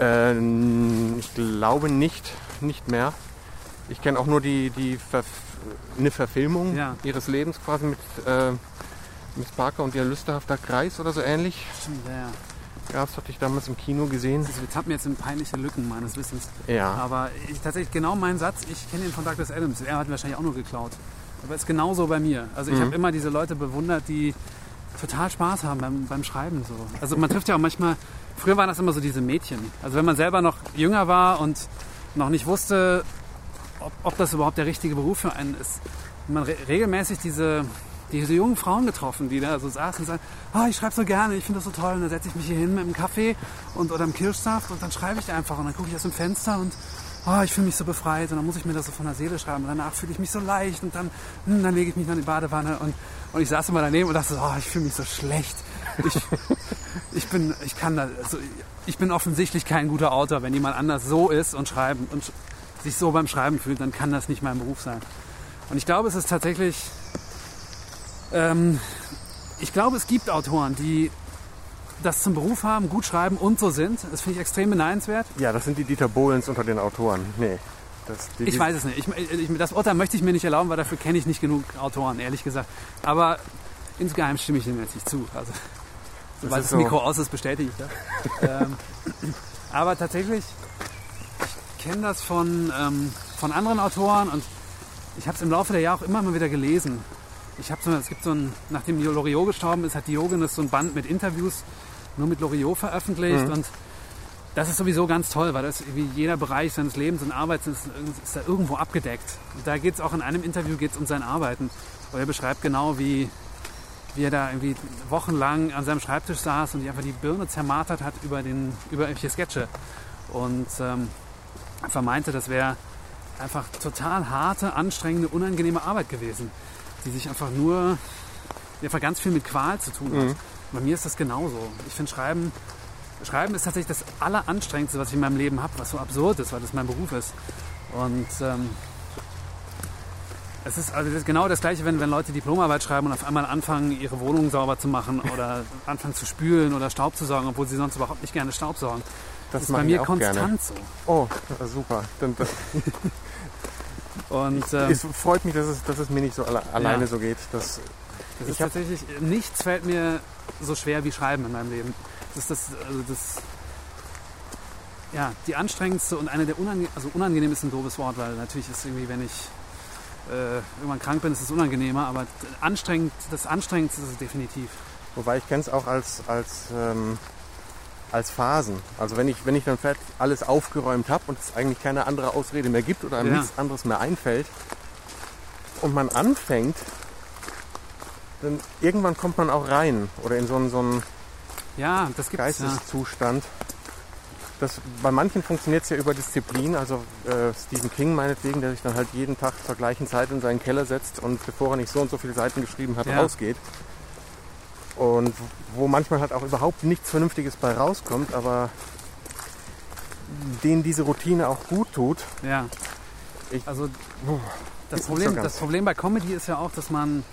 Äh, ich glaube nicht, nicht mehr. Ich kenne auch nur die, die Verf eine Verfilmung Ja. ihres Lebens quasi mit äh, Miss Parker und ihr lüsterhafter Kreis oder so ähnlich. Stimmt, ja, ja. Das hatte ich damals im Kino gesehen. Also, wir tappen jetzt in peinliche Lücken meines Wissens. Ja. Aber ich, tatsächlich genau mein Satz, ich kenne den von Douglas Adams. Er hat ihn wahrscheinlich auch nur geklaut. Aber ist genauso bei mir. Also ich Mhm. habe immer diese Leute bewundert, die total Spaß haben beim, beim Schreiben. So. Also man trifft ja auch manchmal, früher waren das immer so diese Mädchen. Also wenn man selber noch jünger war und noch nicht wusste, ob, ob das überhaupt der richtige Beruf für einen ist, man re regelmäßig diese, diese jungen Frauen getroffen, die da so saßen und sagen, ah, ich schreibe so gerne, ich finde das so toll. Und dann setze ich mich hier hin mit einem Kaffee und, oder einem Kirschsaft und dann schreibe ich einfach und dann gucke ich aus dem Fenster und oh, ich fühle mich so befreit und dann muss ich mir das so von der Seele schreiben. Und danach fühle ich mich so leicht und dann, hm, dann lege ich mich dann in die Badewanne und, und ich saß immer daneben und dachte, oh, ich fühle mich so schlecht. Ich, ich bin, ich kann da, also ich bin offensichtlich kein guter Autor. Wenn jemand anders so ist und schreiben und sich so beim Schreiben fühlt, dann kann das nicht mein Beruf sein. Und ich glaube, es ist tatsächlich, ähm, ich glaube, es gibt Autoren, die das zum Beruf haben, gut schreiben und so sind. Das finde ich extrem beneidenswert. Ja, das sind die Dieter Bohlens unter den Autoren. Nee. Das, die, Ich weiß es nicht. Ich, ich, das Urteil möchte ich mir nicht erlauben, weil dafür kenne ich nicht genug Autoren, ehrlich gesagt. Aber insgeheim stimme ich dem jetzt nicht zu. Also, sobald das so. Mikro aus ist, bestätige ich das. ähm, aber tatsächlich, ich kenne das von, ähm, von anderen Autoren und ich habe es im Laufe der Jahre auch immer mal wieder gelesen. Ich habe so, es gibt so ein, nachdem Loriot gestorben ist, hat Diogenes so ein Band mit Interviews nur mit Loriot veröffentlicht und das ist sowieso ganz toll, weil das wie jeder Bereich seines Lebens und Arbeits ist, ist da irgendwo abgedeckt. Und da geht es auch in einem Interview geht's um sein Arbeiten. Wo er beschreibt genau, wie, wie er da irgendwie wochenlang an seinem Schreibtisch saß und die einfach die Birne zermartert hat über, den, über irgendwelche Sketche. Und ähm, einfach meinte, das wäre einfach total harte, anstrengende, unangenehme Arbeit gewesen, die sich einfach nur, die einfach ganz viel mit Qual zu tun hat. Bei mir ist das genauso. Ich finde Schreiben, Schreiben ist tatsächlich das Alleranstrengendste, was ich in meinem Leben habe, was so absurd ist, weil das mein Beruf ist. Und ähm, es ist also das ist genau das Gleiche, wenn, wenn Leute Diplomarbeit schreiben und auf einmal anfangen, ihre Wohnung sauber zu machen oder anfangen zu spülen oder Staub zu saugen, obwohl sie sonst überhaupt nicht gerne Staub saugen. Das, ist bei mir so. Oh, super. Und ähm, es freut mich, dass es, dass es mir nicht so alle, alleine so geht. Das, Das Ich ist tatsächlich, nichts fällt mir so schwer wie Schreiben in meinem Leben. Das ist das, also das, ja, die anstrengendste und eine der unangenehm, also unangenehm ist ein doofes Wort, weil natürlich ist irgendwie, wenn ich äh, irgendwann krank bin, ist es unangenehmer, aber anstrengend, das Anstrengendste ist es definitiv. wobei ich kenne es auch als, als, ähm, als Phasen. Also wenn ich, wenn ich dann fertig alles aufgeräumt habe und es eigentlich keine andere Ausrede mehr gibt oder einem Ja. nichts anderes mehr einfällt und man anfängt, dann irgendwann kommt man auch rein oder in so einen, so einen Ja, das gibt's. Ja. Geisteszustand. Das, bei manchen funktioniert es ja über Disziplin, also äh, Stephen King meinetwegen, der sich dann halt jeden Tag zur gleichen Zeit in seinen Keller setzt und bevor er nicht so und so viele Seiten geschrieben hat, Ja. rausgeht. Und wo manchmal halt auch überhaupt nichts Vernünftiges bei rauskommt, aber denen diese Routine auch gut tut. Ja. Ich- also das Problem, das Problem bei Comedy ist ja auch, dass man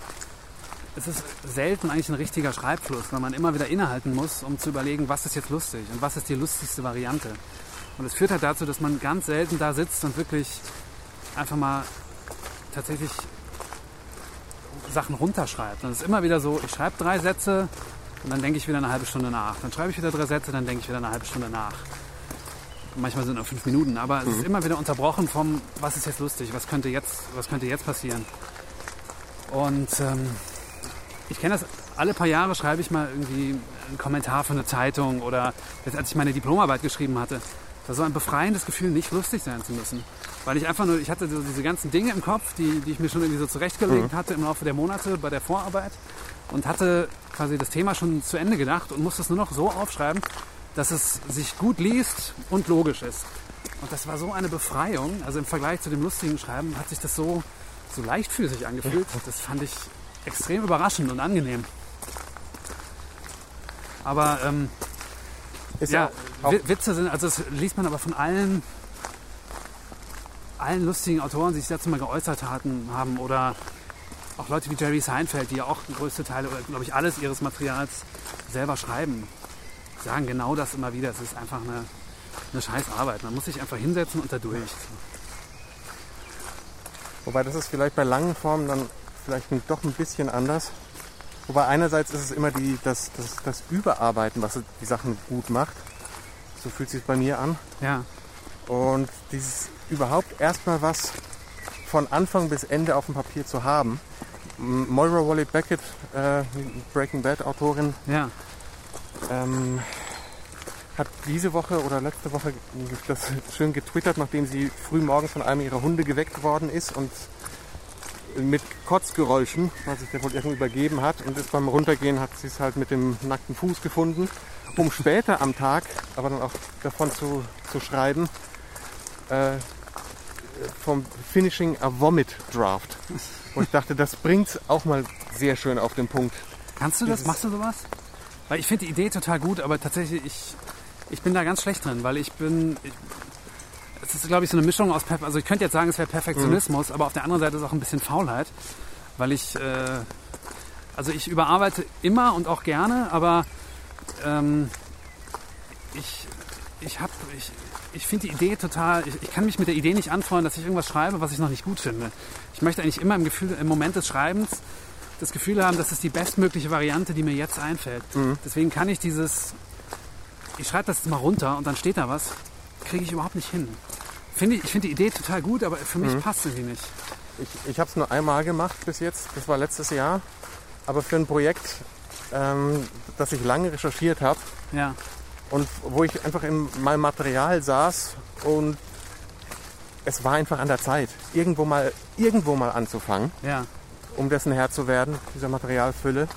es ist selten eigentlich ein richtiger Schreibfluss, weil man immer wieder innehalten muss, um zu überlegen, was ist jetzt lustig und was ist die lustigste Variante. Und es führt halt dazu, dass man ganz selten da sitzt und wirklich einfach mal tatsächlich Sachen runterschreibt. Und es ist immer wieder so, ich schreibe drei Sätze und dann denke ich wieder eine halbe Stunde nach. Dann schreibe ich wieder drei Sätze, dann denke ich wieder eine halbe Stunde nach. Manchmal sind es nur fünf Minuten, aber es ist immer wieder unterbrochen vom, was ist jetzt lustig, was könnte jetzt, was könnte jetzt passieren. Und ähm, ich kenne das, alle paar Jahre schreibe ich mal irgendwie einen Kommentar für eine Zeitung oder jetzt, als ich meine Diplomarbeit geschrieben hatte, Das war ein befreiendes Gefühl, nicht lustig sein zu müssen. Weil ich einfach nur, ich hatte so diese ganzen Dinge im Kopf, die, die ich mir schon irgendwie so zurechtgelegt hatte im Laufe der Monate bei der Vorarbeit und hatte quasi das Thema schon zu Ende gedacht und musste es nur noch so aufschreiben, dass es sich gut liest und logisch ist. Und das war so eine Befreiung. Also im Vergleich zu dem lustigen Schreiben hat sich das so, so leichtfüßig angefühlt. Das fand ich extrem überraschend und angenehm. Aber ähm, Ist ja, auch, auch Wi- Witze sind, also das liest man aber von allen, allen lustigen Autoren, die sich dazu mal geäußert hatten, haben oder auch Leute wie Jerry Seinfeld, die ja auch größte Teile oder glaube ich alles ihres Materials selber schreiben, sagen genau das immer wieder. Es ist einfach eine, eine scheiß Arbeit. Man muss sich einfach hinsetzen und da durch. Wobei das ist vielleicht bei langen Formen dann vielleicht doch ein bisschen anders. Wobei einerseits ist es immer die, das, das, das Überarbeiten, was die Sachen gut macht. So fühlt sich bei mir an. Ja, Und dieses überhaupt erstmal was von Anfang bis Ende auf dem Papier zu haben. Moira Wally Beckett, äh, Breaking Bad Autorin, ja, ähm, hat diese Woche oder letzte Woche das schön getwittert, nachdem sie früh morgens von einem ihrer Hunde geweckt worden ist und mit Kotzgeräuschen, weil sich der wohl irgendwie übergeben hat und ist beim Runtergehen hat sie es halt mit dem nackten Fuß gefunden, um später am Tag aber dann auch davon zu, zu schreiben, äh, vom Finishing a Vomit Draft. Und ich dachte, das bringt auch mal sehr schön auf den Punkt. Kannst du das? Dieses- Machst du sowas? Weil ich finde die Idee total gut, aber tatsächlich, ich, ich bin da ganz schlecht drin, weil ich bin. Ich, es ist, glaube ich, so eine Mischung aus. Perf also, ich könnte jetzt sagen, es wäre Perfektionismus, aber auf der anderen Seite ist auch ein bisschen Faulheit, weil ich. Äh, also, ich überarbeite immer und auch gerne, aber ähm, ich, ich habe. Ich, ich finde die Idee total. Ich, ich kann mich mit der Idee nicht anfreunden, dass ich irgendwas schreibe, was ich noch nicht gut finde. Ich möchte eigentlich immer im Gefühl, im Moment des Schreibens das Gefühl haben, das ist die bestmögliche Variante, die mir jetzt einfällt. Deswegen kann ich dieses, ich schreibe das jetzt mal runter und dann steht da was, kriege ich überhaupt nicht hin. Finde ich ich finde die Idee total gut, aber für mich passt sie nicht. Ich, ich habe es nur einmal gemacht bis jetzt, das war letztes Jahr, aber für ein Projekt, ähm, das ich lange recherchiert habe Ja, und wo ich einfach in meinem Material saß und es war einfach an der Zeit, irgendwo mal, irgendwo mal anzufangen, ja, um dessen Herr zu werden, dieser Materialfülle.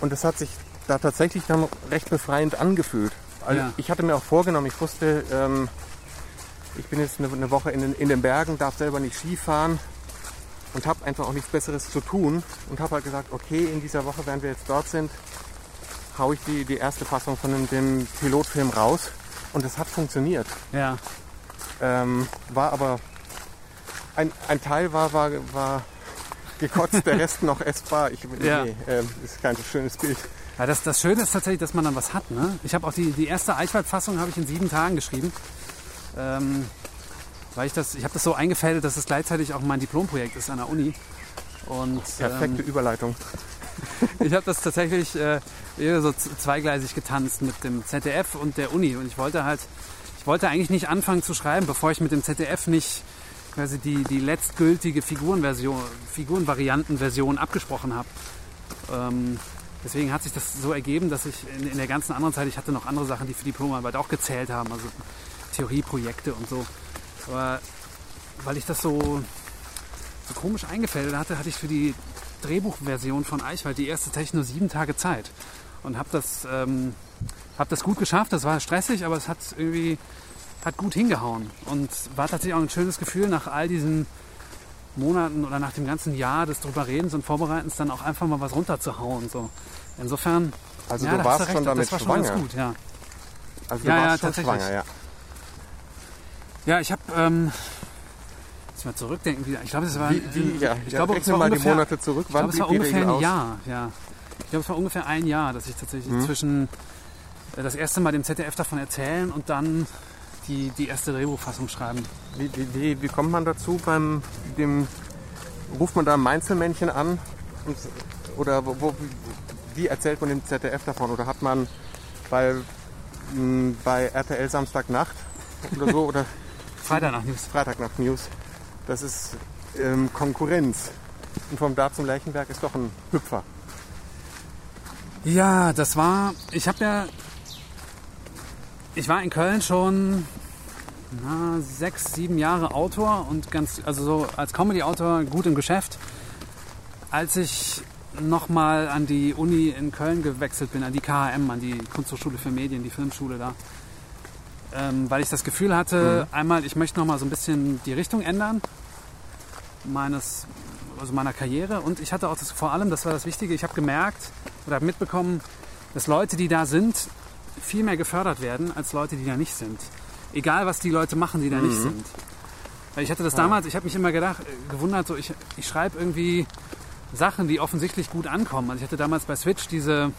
Und es hat sich da tatsächlich dann recht befreiend angefühlt. Also Ja. Ich hatte mir auch vorgenommen, ich wusste, ähm, ich bin jetzt eine, eine Woche in den, in den Bergen, darf selber nicht Skifahren und habe einfach auch nichts Besseres zu tun und habe halt gesagt, okay, in dieser Woche, während wir jetzt dort sind, haue ich die, die erste Fassung von dem, dem Pilotfilm raus und es hat funktioniert. ja. Ähm, war aber ein, ein Teil war, war, war gekotzt, der Rest noch essbar. Ich, Ja. nee, ähm, ist kein so schönes Bild. Ja, das, das Schöne ist tatsächlich, dass man dann was hat. Ne? Ich habe auch die, die erste Eichwald-Fassung habe ich in sieben Tagen geschrieben. Ähm, weil ich das, ich habe das so eingefädelt, dass es gleichzeitig auch mein Diplomprojekt ist an der Uni. Und Perfekte ähm, Überleitung. ich habe das tatsächlich äh, eher so zweigleisig getanzt mit dem ZDF und der Uni. Und ich wollte halt, ich wollte eigentlich nicht anfangen zu schreiben, bevor ich mit dem ZDF nicht quasi die, die letztgültige Figurenversion, Figurenvariantenversion abgesprochen habe. Ähm, deswegen hat sich das so ergeben, dass ich in, in der ganzen anderen Zeit, ich hatte noch andere Sachen, die für Diplomarbeit auch gezählt haben, also Theorieprojekte und so. Aber weil ich das so, so komisch eingefädelt hatte, hatte ich für die Drehbuchversion von Eichwald die erste nur sieben Tage Zeit. Und habe das, ähm, hab das gut geschafft. Das war stressig, aber es hat irgendwie hat gut hingehauen. Und war tatsächlich auch ein schönes Gefühl, nach all diesen Monaten oder nach dem ganzen Jahr des drüberredens und Vorbereitens dann auch einfach mal was runterzuhauen. So. Insofern, Also ja, du warst du schon recht, damit das war schon schwanger. ganz gut, ja. Also du Ja, ja, warst schon tatsächlich. schwanger, ja. Ja, ich habe, ähm, jetzt mal zurückdenken wieder. Ich glaube, es war, Wie, wie, ja, ich ja, glaube, es war mal die ungefähr, Monate zurück. Ich glaube, es war die ungefähr ein aus? Jahr, ja. Ich glaube, es war ungefähr ein Jahr, dass ich tatsächlich Mhm. zwischen äh, das erste Mal dem ZDF davon erzählen und dann die, die erste Drehbuchfassung schreiben. Wie, wie, wie, kommt man dazu? Beim dem ruft man da ein Mainzelmännchen an? Und, oder wo, wo, wie erzählt man dem ZDF davon? Oder hat man bei, mh, bei RTL Samstagnacht oder so oder Freitag nach News. Freitagnacht News. Das ist ähm, Konkurrenz. Und vom Da zum Lerchenberg ist doch ein Hüpfer. Ja, das war, ich habe ja, ich war in Köln schon na, sechs, sieben Jahre Autor und ganz, also so als Comedy-Autor gut im Geschäft. Als ich nochmal an die Uni in Köln gewechselt bin, an die KHM, an die Kunsthochschule für Medien, die Filmschule da, ähm, weil ich das Gefühl hatte, mhm. einmal, ich möchte nochmal so ein bisschen die Richtung ändern meines, also meiner Karriere und ich hatte auch das, vor allem, das war das Wichtige, ich habe gemerkt oder habe mitbekommen, dass Leute, die da sind, viel mehr gefördert werden als Leute, die da nicht sind. Egal, was die Leute machen, die da mhm. nicht sind. Weil ich hatte das damals, ich habe mich immer gedacht, äh, gewundert, so ich, ich schreibe irgendwie Sachen, die offensichtlich gut ankommen. Also ich hatte damals bei Switch diese,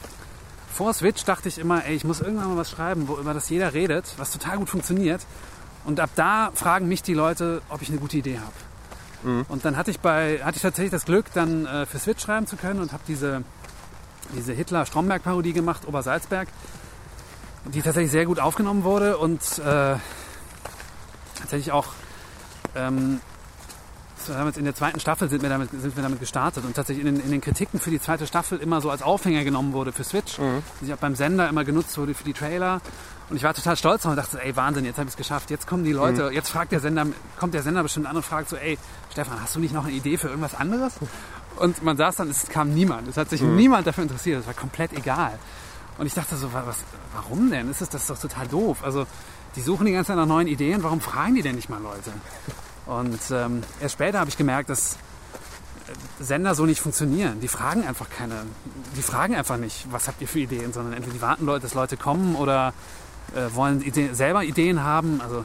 vor Switch dachte ich immer, ey, ich muss irgendwann mal was schreiben, wo über das jeder redet, was total gut funktioniert. Und ab da fragen mich die Leute, ob ich eine gute Idee habe. Mhm. Und dann hatte ich bei, hatte ich tatsächlich das Glück, dann äh, für Switch schreiben zu können und habe diese, diese Hitler-Stromberg-Parodie gemacht, Obersalzberg die tatsächlich sehr gut aufgenommen wurde und äh, tatsächlich auch ähm, in der zweiten Staffel sind wir, damit, sind wir damit gestartet und tatsächlich in den, in den Kritiken für die zweite Staffel immer so als Aufhänger genommen wurde für Switch, mhm. die auch beim Sender immer genutzt wurde für die Trailer. Und ich war total stolz und dachte, ey Wahnsinn, jetzt habe ich es geschafft. Jetzt kommen die Leute, mhm. jetzt fragt der Sender, kommt der Sender bestimmt an und fragt so, ey Stefan, hast du nicht noch eine Idee für irgendwas anderes? Und man saß dann, es kam niemand, es hat sich mhm. niemand dafür interessiert, es war komplett egal. Und ich dachte so, was, warum denn? Ist das, das ist doch total doof. Also die suchen die ganze Zeit nach neuen Ideen, warum fragen die denn nicht mal Leute? Und ähm, erst später habe ich gemerkt, dass äh, Sender so nicht funktionieren. Die fragen einfach keine, die fragen einfach nicht, was habt ihr für Ideen, sondern entweder die warten Leute, dass Leute kommen oder äh, wollen Ideen, selber Ideen haben. Also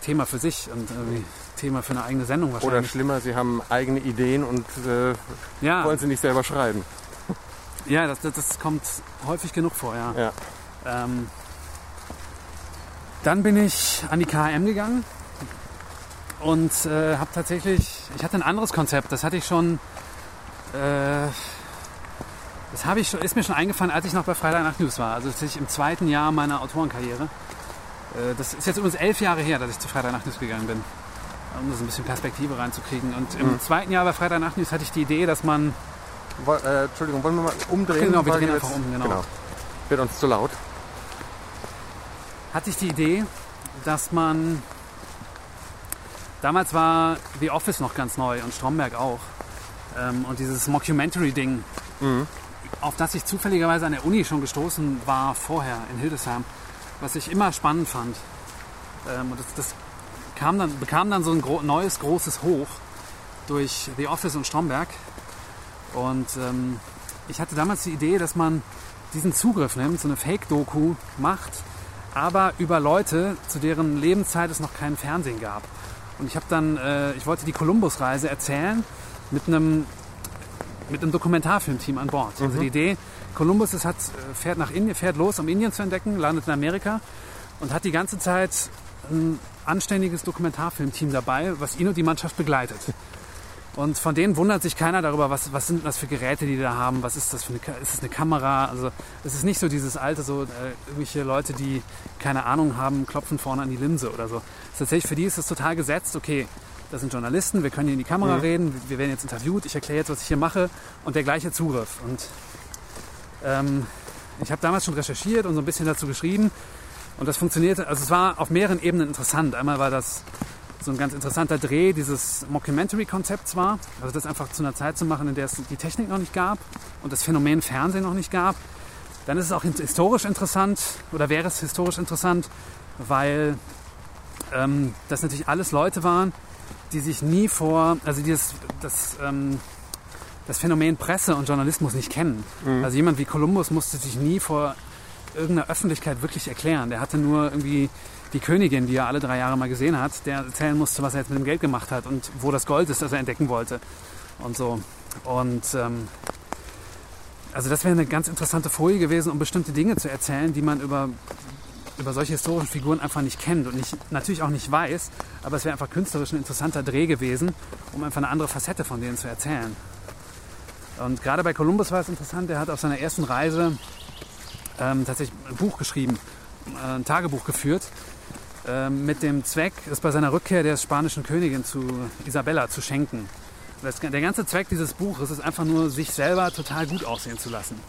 Thema für sich und irgendwie Thema für eine eigene Sendung wahrscheinlich. Oder schlimmer, sie haben eigene Ideen und äh, ja. wollen sie nicht selber schreiben. Ja, das, das, das kommt häufig genug vor, ja. ja. Ähm, dann bin ich an die KM gegangen und äh, habe tatsächlich, ich hatte ein anderes Konzept, das hatte ich schon, äh, das habe ich, ist mir schon eingefallen, als ich noch bei Freitag Nacht News war, also tatsächlich im zweiten Jahr meiner Autorenkarriere. Äh, das ist jetzt übrigens elf Jahre her, dass ich zu Freitag Nacht News gegangen bin, um das ein bisschen Perspektive reinzukriegen. Und im mhm. zweiten Jahr bei Freitag Nacht News hatte ich die Idee, dass man äh, Entschuldigung, wollen wir mal umdrehen? Genau, wir drehen einfach um, genau. genau. Wird uns zu laut. Hatte ich die Idee, dass man. Damals war The Office noch ganz neu und Stromberg auch. Ähm, und dieses Mockumentary-Ding, mhm. auf das ich zufälligerweise an der Uni schon gestoßen war vorher in Hildesheim, was ich immer spannend fand. Ähm, und das, das kam dann, bekam dann so ein gro neues, großes Hoch durch The Office und Stromberg. Und ähm, ich hatte damals die Idee, dass man diesen Zugriff nimmt, so eine Fake-Doku macht, aber über Leute, zu deren Lebenszeit es noch kein Fernsehen gab. Und ich habe dann, äh, ich wollte die Kolumbus-Reise erzählen mit einem mit einem Dokumentarfilmteam an Bord. Also mhm. Also die Idee, Kolumbus ist, hat, äh, fährt nach Indien, fährt los, um Indien zu entdecken, landet in Amerika und hat die ganze Zeit ein anständiges Dokumentarfilmteam dabei, was ihn und die Mannschaft begleitet. Und von denen wundert sich keiner darüber, was, was sind das für Geräte, die die da haben, was ist das für eine, ist das eine Kamera? Also es ist nicht so dieses alte, so äh, irgendwelche Leute, die keine Ahnung haben, klopfen vorne an die Linse oder so. Tatsächlich für die ist es total gesetzt, okay, das sind Journalisten, wir können hier in die Kamera mhm. reden, wir werden jetzt interviewt, ich erkläre jetzt, was ich hier mache und der gleiche Zugriff. Und ähm, ich habe damals schon recherchiert und so ein bisschen dazu geschrieben und das funktionierte, also es war auf mehreren Ebenen interessant. Einmal war das so ein ganz interessanter Dreh dieses Mockumentary-Konzepts war. Also das einfach zu einer Zeit zu machen, in der es die Technik noch nicht gab und das Phänomen Fernsehen noch nicht gab. Dann ist es auch historisch interessant oder wäre es historisch interessant, weil ähm, das natürlich alles Leute waren, die sich nie vor, also die das, das, ähm, das Phänomen Presse und Journalismus nicht kennen. Mhm. Also jemand wie Kolumbus musste sich nie vor irgendeiner Öffentlichkeit wirklich erklären. Der hatte nur irgendwie die Königin, die er alle drei Jahre mal gesehen hat, der erzählen musste, was er jetzt mit dem Geld gemacht hat und wo das Gold ist, das er entdecken wollte. Und so. Und ähm, also das wäre eine ganz interessante Folie gewesen, um bestimmte Dinge zu erzählen, die man über, über solche historischen Figuren einfach nicht kennt und nicht, natürlich auch nicht weiß. Aber es wäre einfach künstlerisch ein interessanter Dreh gewesen, um einfach eine andere Facette von denen zu erzählen. Und gerade bei Kolumbus war es interessant, er hat auf seiner ersten Reise ähm, tatsächlich ein Buch geschrieben, äh, ein Tagebuch geführt, mit dem Zweck, es bei seiner Rückkehr der spanischen Königin zu Isabella zu schenken. Das, der ganze Zweck dieses Buches ist einfach nur, sich selber total gut aussehen zu lassen.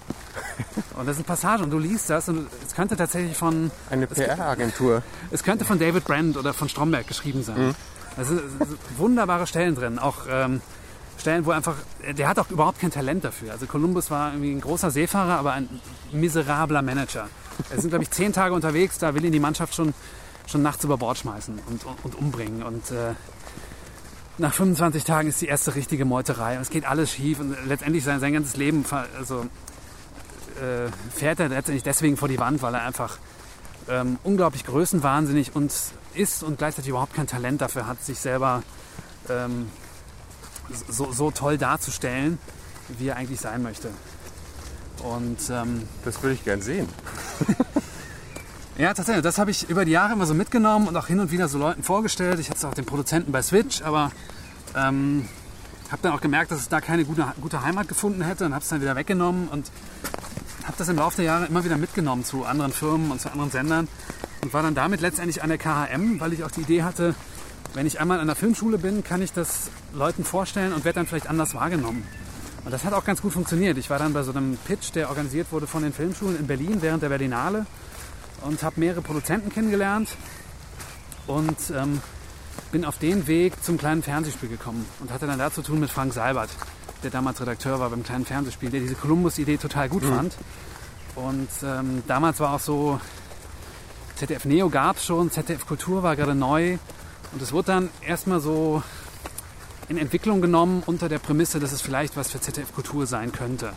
Und das sind Passagen und du liest das und es könnte tatsächlich von Eine PR-Agentur. es könnte von David Brand oder von Stromberg geschrieben sein. Da sind, es sind wunderbare Stellen drin, auch ähm, Stellen, wo einfach der hat auch überhaupt kein Talent dafür. Also Columbus war irgendwie ein großer Seefahrer, aber ein miserabler Manager. Er sind glaube ich zehn Tage unterwegs, da will ihn die Mannschaft schon schon nachts über Bord schmeißen und, und, und umbringen und äh, nach 25 Tagen ist die erste richtige Meuterei und es geht alles schief und letztendlich sein, sein ganzes Leben also, äh, fährt er letztendlich deswegen vor die Wand, weil er einfach ähm, unglaublich größenwahnsinnig und ist und gleichzeitig überhaupt kein Talent dafür hat, sich selber ähm, so, so toll darzustellen, wie er eigentlich sein möchte. Und ähm, Das würde ich gern sehen. ja, tatsächlich. Das habe ich über die Jahre immer so mitgenommen und auch hin und wieder so Leuten vorgestellt. Ich hatte es auch den Produzenten bei Switch, aber ähm, habe dann auch gemerkt, dass es da keine gute, gute Heimat gefunden hätte und habe es dann wieder weggenommen und habe das im Laufe der Jahre immer wieder mitgenommen zu anderen Firmen und zu anderen Sendern und war dann damit letztendlich an der KHM, weil ich auch die Idee hatte, wenn ich einmal an der Filmschule bin, kann ich das Leuten vorstellen und werde dann vielleicht anders wahrgenommen. Und das hat auch ganz gut funktioniert. Ich war dann bei so einem Pitch, der organisiert wurde von den Filmschulen in Berlin während der Berlinale und habe mehrere Produzenten kennengelernt und ähm, bin auf den Weg zum kleinen Fernsehspiel gekommen und hatte dann da zu tun mit Frank Seibert, der damals Redakteur war beim kleinen Fernsehspiel, der diese Columbus-Idee total gut fand. Und ähm, damals war auch so, ZDF Neo gab es schon, ZDF Kultur war gerade neu und es wurde dann erstmal so in Entwicklung genommen unter der Prämisse, dass es vielleicht was für ZDF Kultur sein könnte.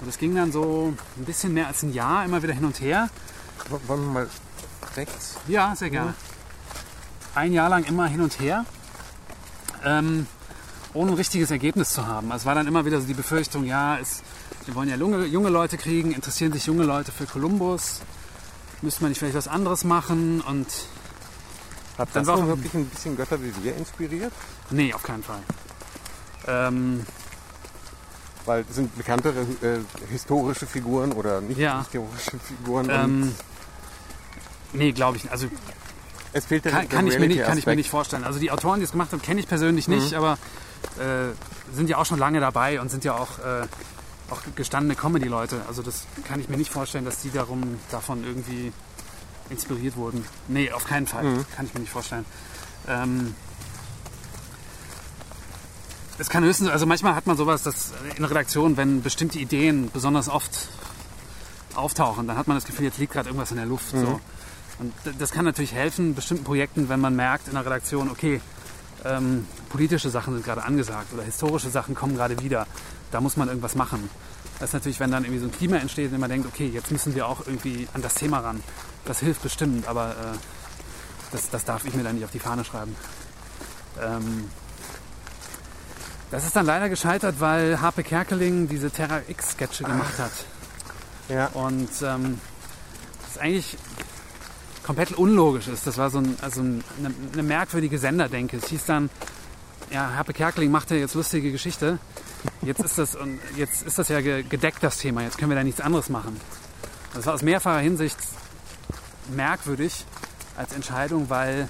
Und es ging dann so ein bisschen mehr als ein Jahr immer wieder hin und her. Wollen wir mal rechts? Ja, sehr gerne. Ein Jahr lang immer hin und her, ähm, ohne ein richtiges Ergebnis zu haben. Also es war dann immer wieder so die Befürchtung, ja, es, wir wollen ja junge, junge Leute kriegen, interessieren sich junge Leute für Columbus, müsste man nicht vielleicht was anderes machen und Hat Dann das war auch wirklich ein bisschen Götter wie wir inspiriert? nee, auf keinen Fall. Ähm, Weil es sind bekanntere äh, historische Figuren oder nicht Ja. historische Figuren. und ähm, nee, glaube ich nicht. Also es fehlt der, kann, kann, ich mir nicht, kann ich mir nicht vorstellen. Also die Autoren, die es gemacht haben, kenne ich persönlich nicht, aber äh, sind ja auch schon lange dabei und sind ja auch, äh, auch gestandene Comedy-Leute. Also das kann ich mir nicht vorstellen, dass die darum davon irgendwie inspiriert wurden. Nee, auf keinen Fall. Kann ich mir nicht vorstellen. Ähm, es kann höchstens, also manchmal hat man sowas, dass in Redaktionen, wenn bestimmte Ideen besonders oft auftauchen, dann hat man das Gefühl, jetzt liegt gerade irgendwas in der Luft. So. Und das kann natürlich helfen, bestimmten Projekten, wenn man merkt in der Redaktion, okay, ähm, politische Sachen sind gerade angesagt oder historische Sachen kommen gerade wieder. Da muss man irgendwas machen. Das ist natürlich, wenn dann irgendwie so ein Klima entsteht und man denkt, okay, jetzt müssen wir auch irgendwie an das Thema ran. Das hilft bestimmt, aber äh, das, das darf ich mir dann nicht auf die Fahne schreiben. Ähm, das ist dann leider gescheitert, weil Harpe Kerkeling diese Terra X-Sketche gemacht hat. Ja. Und ähm, das ist eigentlich komplett unlogisch ist. Das war so ein, also ein, eine, eine merkwürdige Senderdenke. Es hieß dann, ja, Harpe Kerkeling macht ja jetzt lustige Geschichte. Jetzt ist das, und jetzt ist das ja ge- gedeckt, das Thema. Jetzt können wir da nichts anderes machen. Das war aus mehrfacher Hinsicht merkwürdig als Entscheidung, weil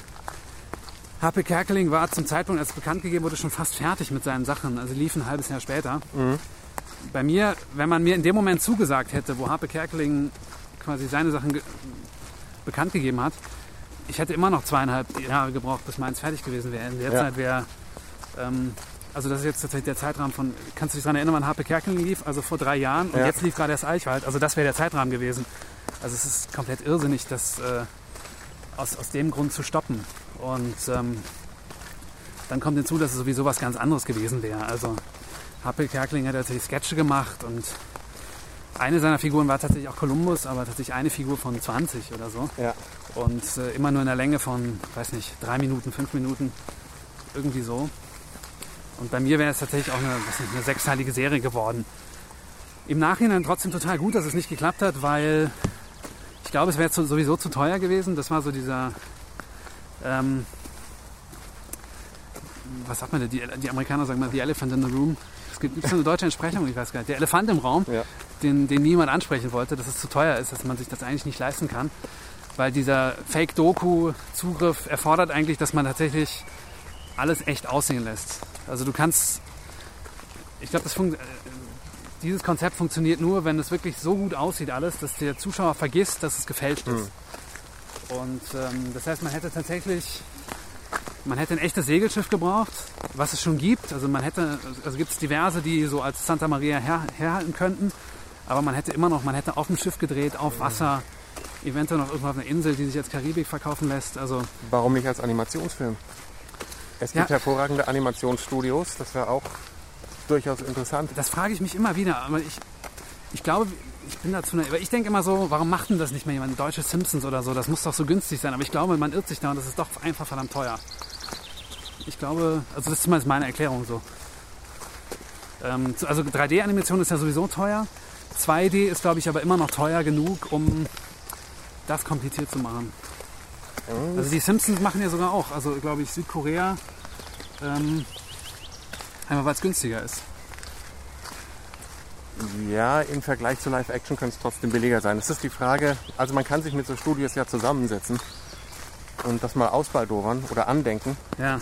Harpe Kerkeling war zum Zeitpunkt, als es bekannt gegeben wurde, schon fast fertig mit seinen Sachen. Also lief ein halbes Jahr später. Bei mir, wenn man mir in dem Moment zugesagt hätte, wo Harpe Kerkeling quasi seine Sachen bekannt gegeben hat, ich hätte immer noch zweieinhalb Jahre gebraucht, bis meins fertig gewesen wäre. In der Ja. Zeit wäre, ähm, also das ist jetzt tatsächlich der Zeitrahmen von, kannst du dich daran erinnern, wann Harpe Kerkeling lief? Also vor drei Jahren und Ja. jetzt lief gerade erst Eichwald. Also das wäre der Zeitrahmen gewesen. Also es ist komplett irrsinnig, das äh, aus, aus dem Grund zu stoppen. Und ähm, dann kommt hinzu, dass es sowieso was ganz anderes gewesen wäre. Also Happel Kerkeling hat tatsächlich Sketche gemacht und eine seiner Figuren war tatsächlich auch Kolumbus, aber tatsächlich eine Figur von 20 oder so. Ja. Und äh, immer nur in der Länge von, weiß nicht, drei Minuten, fünf Minuten. Irgendwie so. Und bei mir wäre es tatsächlich auch eine, was nicht, eine sechsteilige Serie geworden. Im Nachhinein trotzdem total gut, dass es nicht geklappt hat, weil ich glaube, es wäre sowieso zu teuer gewesen. Das war so dieser, ähm, was sagt man denn? Die, die Amerikaner sagen mal, the elephant in the room. Es gibt gibt's so eine deutsche Entsprechung, ich weiß gar nicht. Der Elefant im Raum, Ja. den, den niemand ansprechen wollte, dass es zu teuer ist, dass man sich das eigentlich nicht leisten kann. Weil dieser Fake-Doku-Zugriff erfordert eigentlich, dass man tatsächlich alles echt aussehen lässt. Also du kannst, ich glaube, das funkt, äh, dieses Konzept funktioniert nur, wenn es wirklich so gut aussieht alles, dass der Zuschauer vergisst, dass es gefälscht ist. Und ähm, das heißt, man hätte tatsächlich, man hätte ein echtes Segelschiff gebraucht, was es schon gibt. Also man hätte, also gibt es diverse, die so als Santa Maria her, herhalten könnten. Aber man hätte immer noch, man hätte auf dem Schiff gedreht, auf Wasser, eventuell noch irgendwo auf einer Insel, die sich als Karibik verkaufen lässt. Also Warum nicht als Animationsfilm? Es gibt Ja. hervorragende Animationsstudios, das wäre auch durchaus interessant. das frage ich mich immer wieder. Aber ich, ich glaube, ich bin dazu, aber ich denke immer so, warum macht denn das nicht mehr jemand? Deutsche Simpsons oder so, das muss doch so günstig sein. Aber ich glaube, man irrt sich da und das ist doch einfach verdammt teuer. Ich glaube, also das ist zumindest meine Erklärung so. Ähm, also 3D-Animation ist ja sowieso teuer. 2D ist, glaube ich, aber immer noch teuer genug, um das kompliziert zu machen. Also die Simpsons machen ja sogar auch, also glaube ich Südkorea, ähm, einfach weil es günstiger ist. Ja, im Vergleich zu Live-Action könnte es trotzdem billiger sein. Das ist die Frage, also man kann sich mit so Studios ja zusammensetzen und das mal ausbaldowern oder andenken. Ja.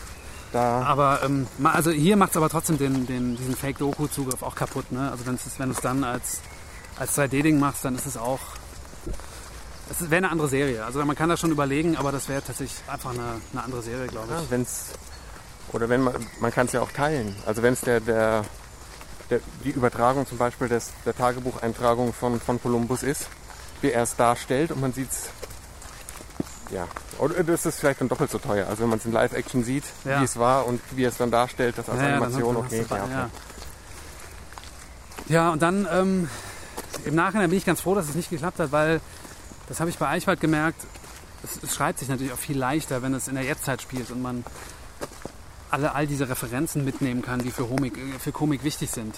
Da, Aber ähm, also hier macht es aber trotzdem den, den, diesen Fake-Doku-Zugriff auch kaputt. Ne? Also wenn's, wenn du es dann als, als 3D-Ding machst, dann ist es auch. Es wäre eine andere Serie. Also man kann das schon überlegen, aber das wäre tatsächlich einfach eine, eine andere Serie, glaube ja, ich. wenn's, oder wenn man, man kann es ja auch teilen. Also wenn es der, der, der, die Übertragung zum Beispiel des, der Tagebucheintragung von, von Columbus ist, wie er es darstellt und man sieht es, ja, oder das ist vielleicht dann doppelt so teuer. Also wenn man es in Live-Action sieht, Ja. wie es war und wie es dann darstellt, das als Ja, dann Animation, okay, ja, okay. ja. ja, und dann ähm, im Nachhinein bin ich ganz froh, dass es nicht geklappt hat, weil das habe ich bei Eichwald gemerkt. Es, es schreibt sich natürlich auch viel leichter, wenn es in der Jetztzeit spielt und man alle all diese Referenzen mitnehmen kann, die für Komik, äh, für Komik wichtig sind.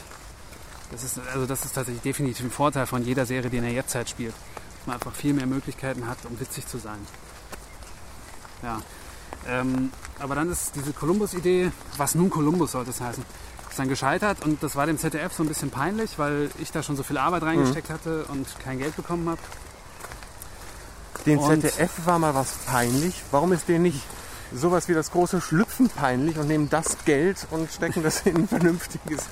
Das ist, also das ist tatsächlich definitiv ein Vorteil von jeder Serie, die in der Jetztzeit spielt. Dass man einfach viel mehr Möglichkeiten hat, um witzig zu sein. Ja. Ähm, aber dann ist diese Columbus-Idee, was nun Columbus sollte es heißen, ist dann gescheitert und das war dem ZDF so ein bisschen peinlich, weil ich da schon so viel Arbeit reingesteckt hatte und kein Geld bekommen habe. Den Und- ZDF war mal was peinlich. Warum ist denen nicht sowas wie das große Schlüpfen peinlich und nehmen das Geld und stecken das in ein vernünftiges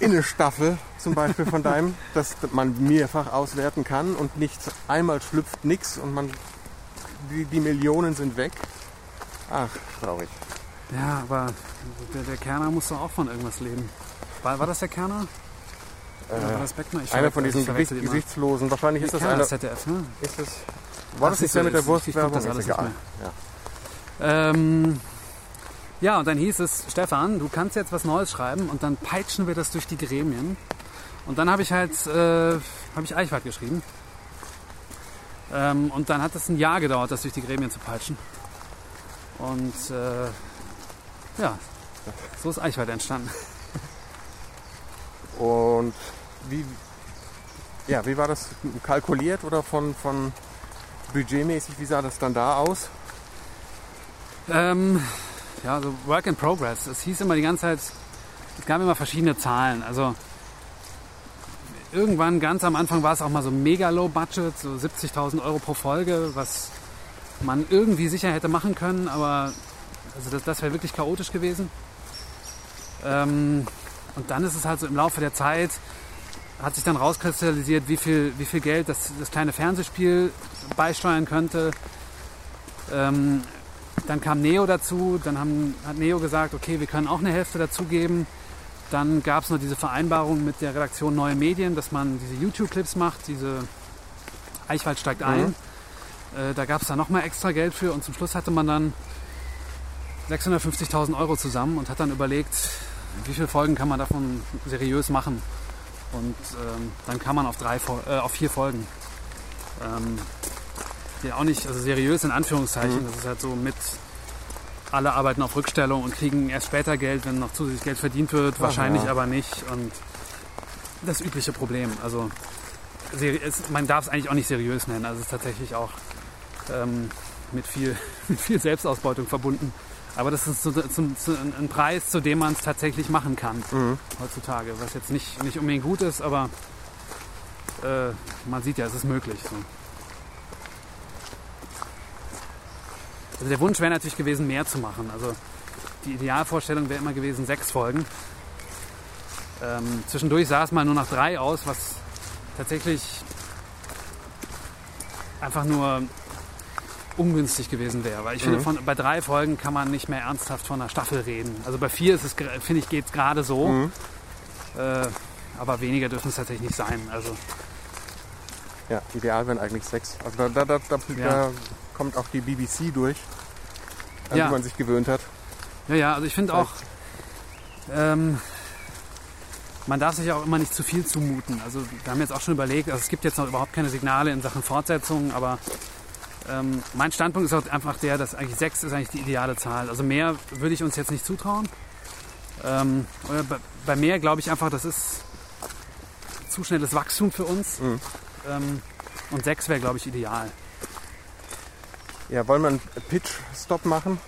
in eine Staffel zum Beispiel von deinem, dass man mehrfach auswerten kann und nicht einmal schlüpft nix und man die, die Millionen sind weg. Ach, traurig. Ja, aber der, der Kerner muss doch auch von irgendwas leben. War, war das der Kerner? War das Beckner? Ich Einer von diesen ich Gesicht. Gesichtslosen. Wahrscheinlich ist das Kerner einer. ist ZDF, ne? Ist das, war das Ach, nicht der mit der ich- ich guck das alles egal. Ja. Ähm, ja, und dann hieß es, Stefan, du kannst jetzt was Neues schreiben und dann peitschen wir das durch die Gremien. Und dann habe ich halt, äh, habe ich Eichwald geschrieben. Ähm, und dann hat es ein Jahr gedauert, das durch die Gremien zu peitschen. Und äh, ja, so ist Eichwald entstanden. Und wie, ja, wie war das kalkuliert oder von, von budgetmäßig? Wie sah das dann da aus? Ähm, ja, so Work in Progress. Es hieß immer die ganze Zeit, es gab immer verschiedene Zahlen. Also irgendwann ganz am Anfang war es auch mal so mega low budget, so 70.000 Euro pro Folge, was man irgendwie sicher hätte machen können, aber also das, das wäre wirklich chaotisch gewesen. Ähm, und dann ist es halt so im Laufe der Zeit, hat sich dann rauskristallisiert, wie viel, wie viel Geld das, das kleine Fernsehspiel beisteuern könnte. Ähm, dann kam Neo dazu, dann haben, hat Neo gesagt, okay, wir können auch eine Hälfte dazugeben. Dann gab es noch diese Vereinbarung mit der Redaktion Neue Medien, dass man diese YouTube-Clips macht, diese Eichwald steigt ein. Äh, da gab es dann nochmal extra Geld für und zum Schluss hatte man dann 650.000 Euro zusammen und hat dann überlegt, wie viele Folgen kann man davon seriös machen. Und ähm, dann kam man auf, drei, äh, auf vier Folgen. Ähm, die auch nicht, also seriös in Anführungszeichen. Das ist halt so mit, alle arbeiten auf Rückstellung und kriegen erst später Geld, wenn noch zusätzlich Geld verdient wird. Wahrscheinlich ja. aber nicht. Und das übliche Problem. Also es, man darf es eigentlich auch nicht seriös nennen. Also es ist tatsächlich auch ähm, mit, viel, mit viel Selbstausbeutung verbunden. Aber das ist so, zum, zu, ein Preis, zu dem man es tatsächlich machen kann heutzutage. Was jetzt nicht, nicht unbedingt gut ist, aber äh, man sieht ja, es ist möglich. So. Also der Wunsch wäre natürlich gewesen, mehr zu machen. Also die Idealvorstellung wäre immer gewesen, sechs Folgen. Ähm, zwischendurch sah es mal nur nach drei aus, was tatsächlich einfach nur ungünstig gewesen wäre. Weil ich finde, von, bei drei Folgen kann man nicht mehr ernsthaft von einer Staffel reden. Also bei vier ist es, finde ich, geht es gerade so. Äh, aber weniger dürfen es tatsächlich nicht sein. Also Ja, ideal wären eigentlich sechs. Also da, da, da, da, Ja. da kommt auch die BBC durch, an Ja. die man sich gewöhnt hat. Ja, ja, also ich finde auch, ähm, man darf sich auch immer nicht zu viel zumuten. Also wir haben jetzt auch schon überlegt, also es gibt jetzt noch überhaupt keine Signale in Sachen Fortsetzungen, aber ähm, mein Standpunkt ist auch einfach der, dass eigentlich sechs ist eigentlich die ideale Zahl. Also mehr würde ich uns jetzt nicht zutrauen. Ähm, bei, bei mehr glaube ich einfach, das ist zu schnelles Wachstum für uns. Mhm. Ähm, und sechs wäre, glaube ich, ideal. Ja, wollen wir einen Pitch-Stop machen?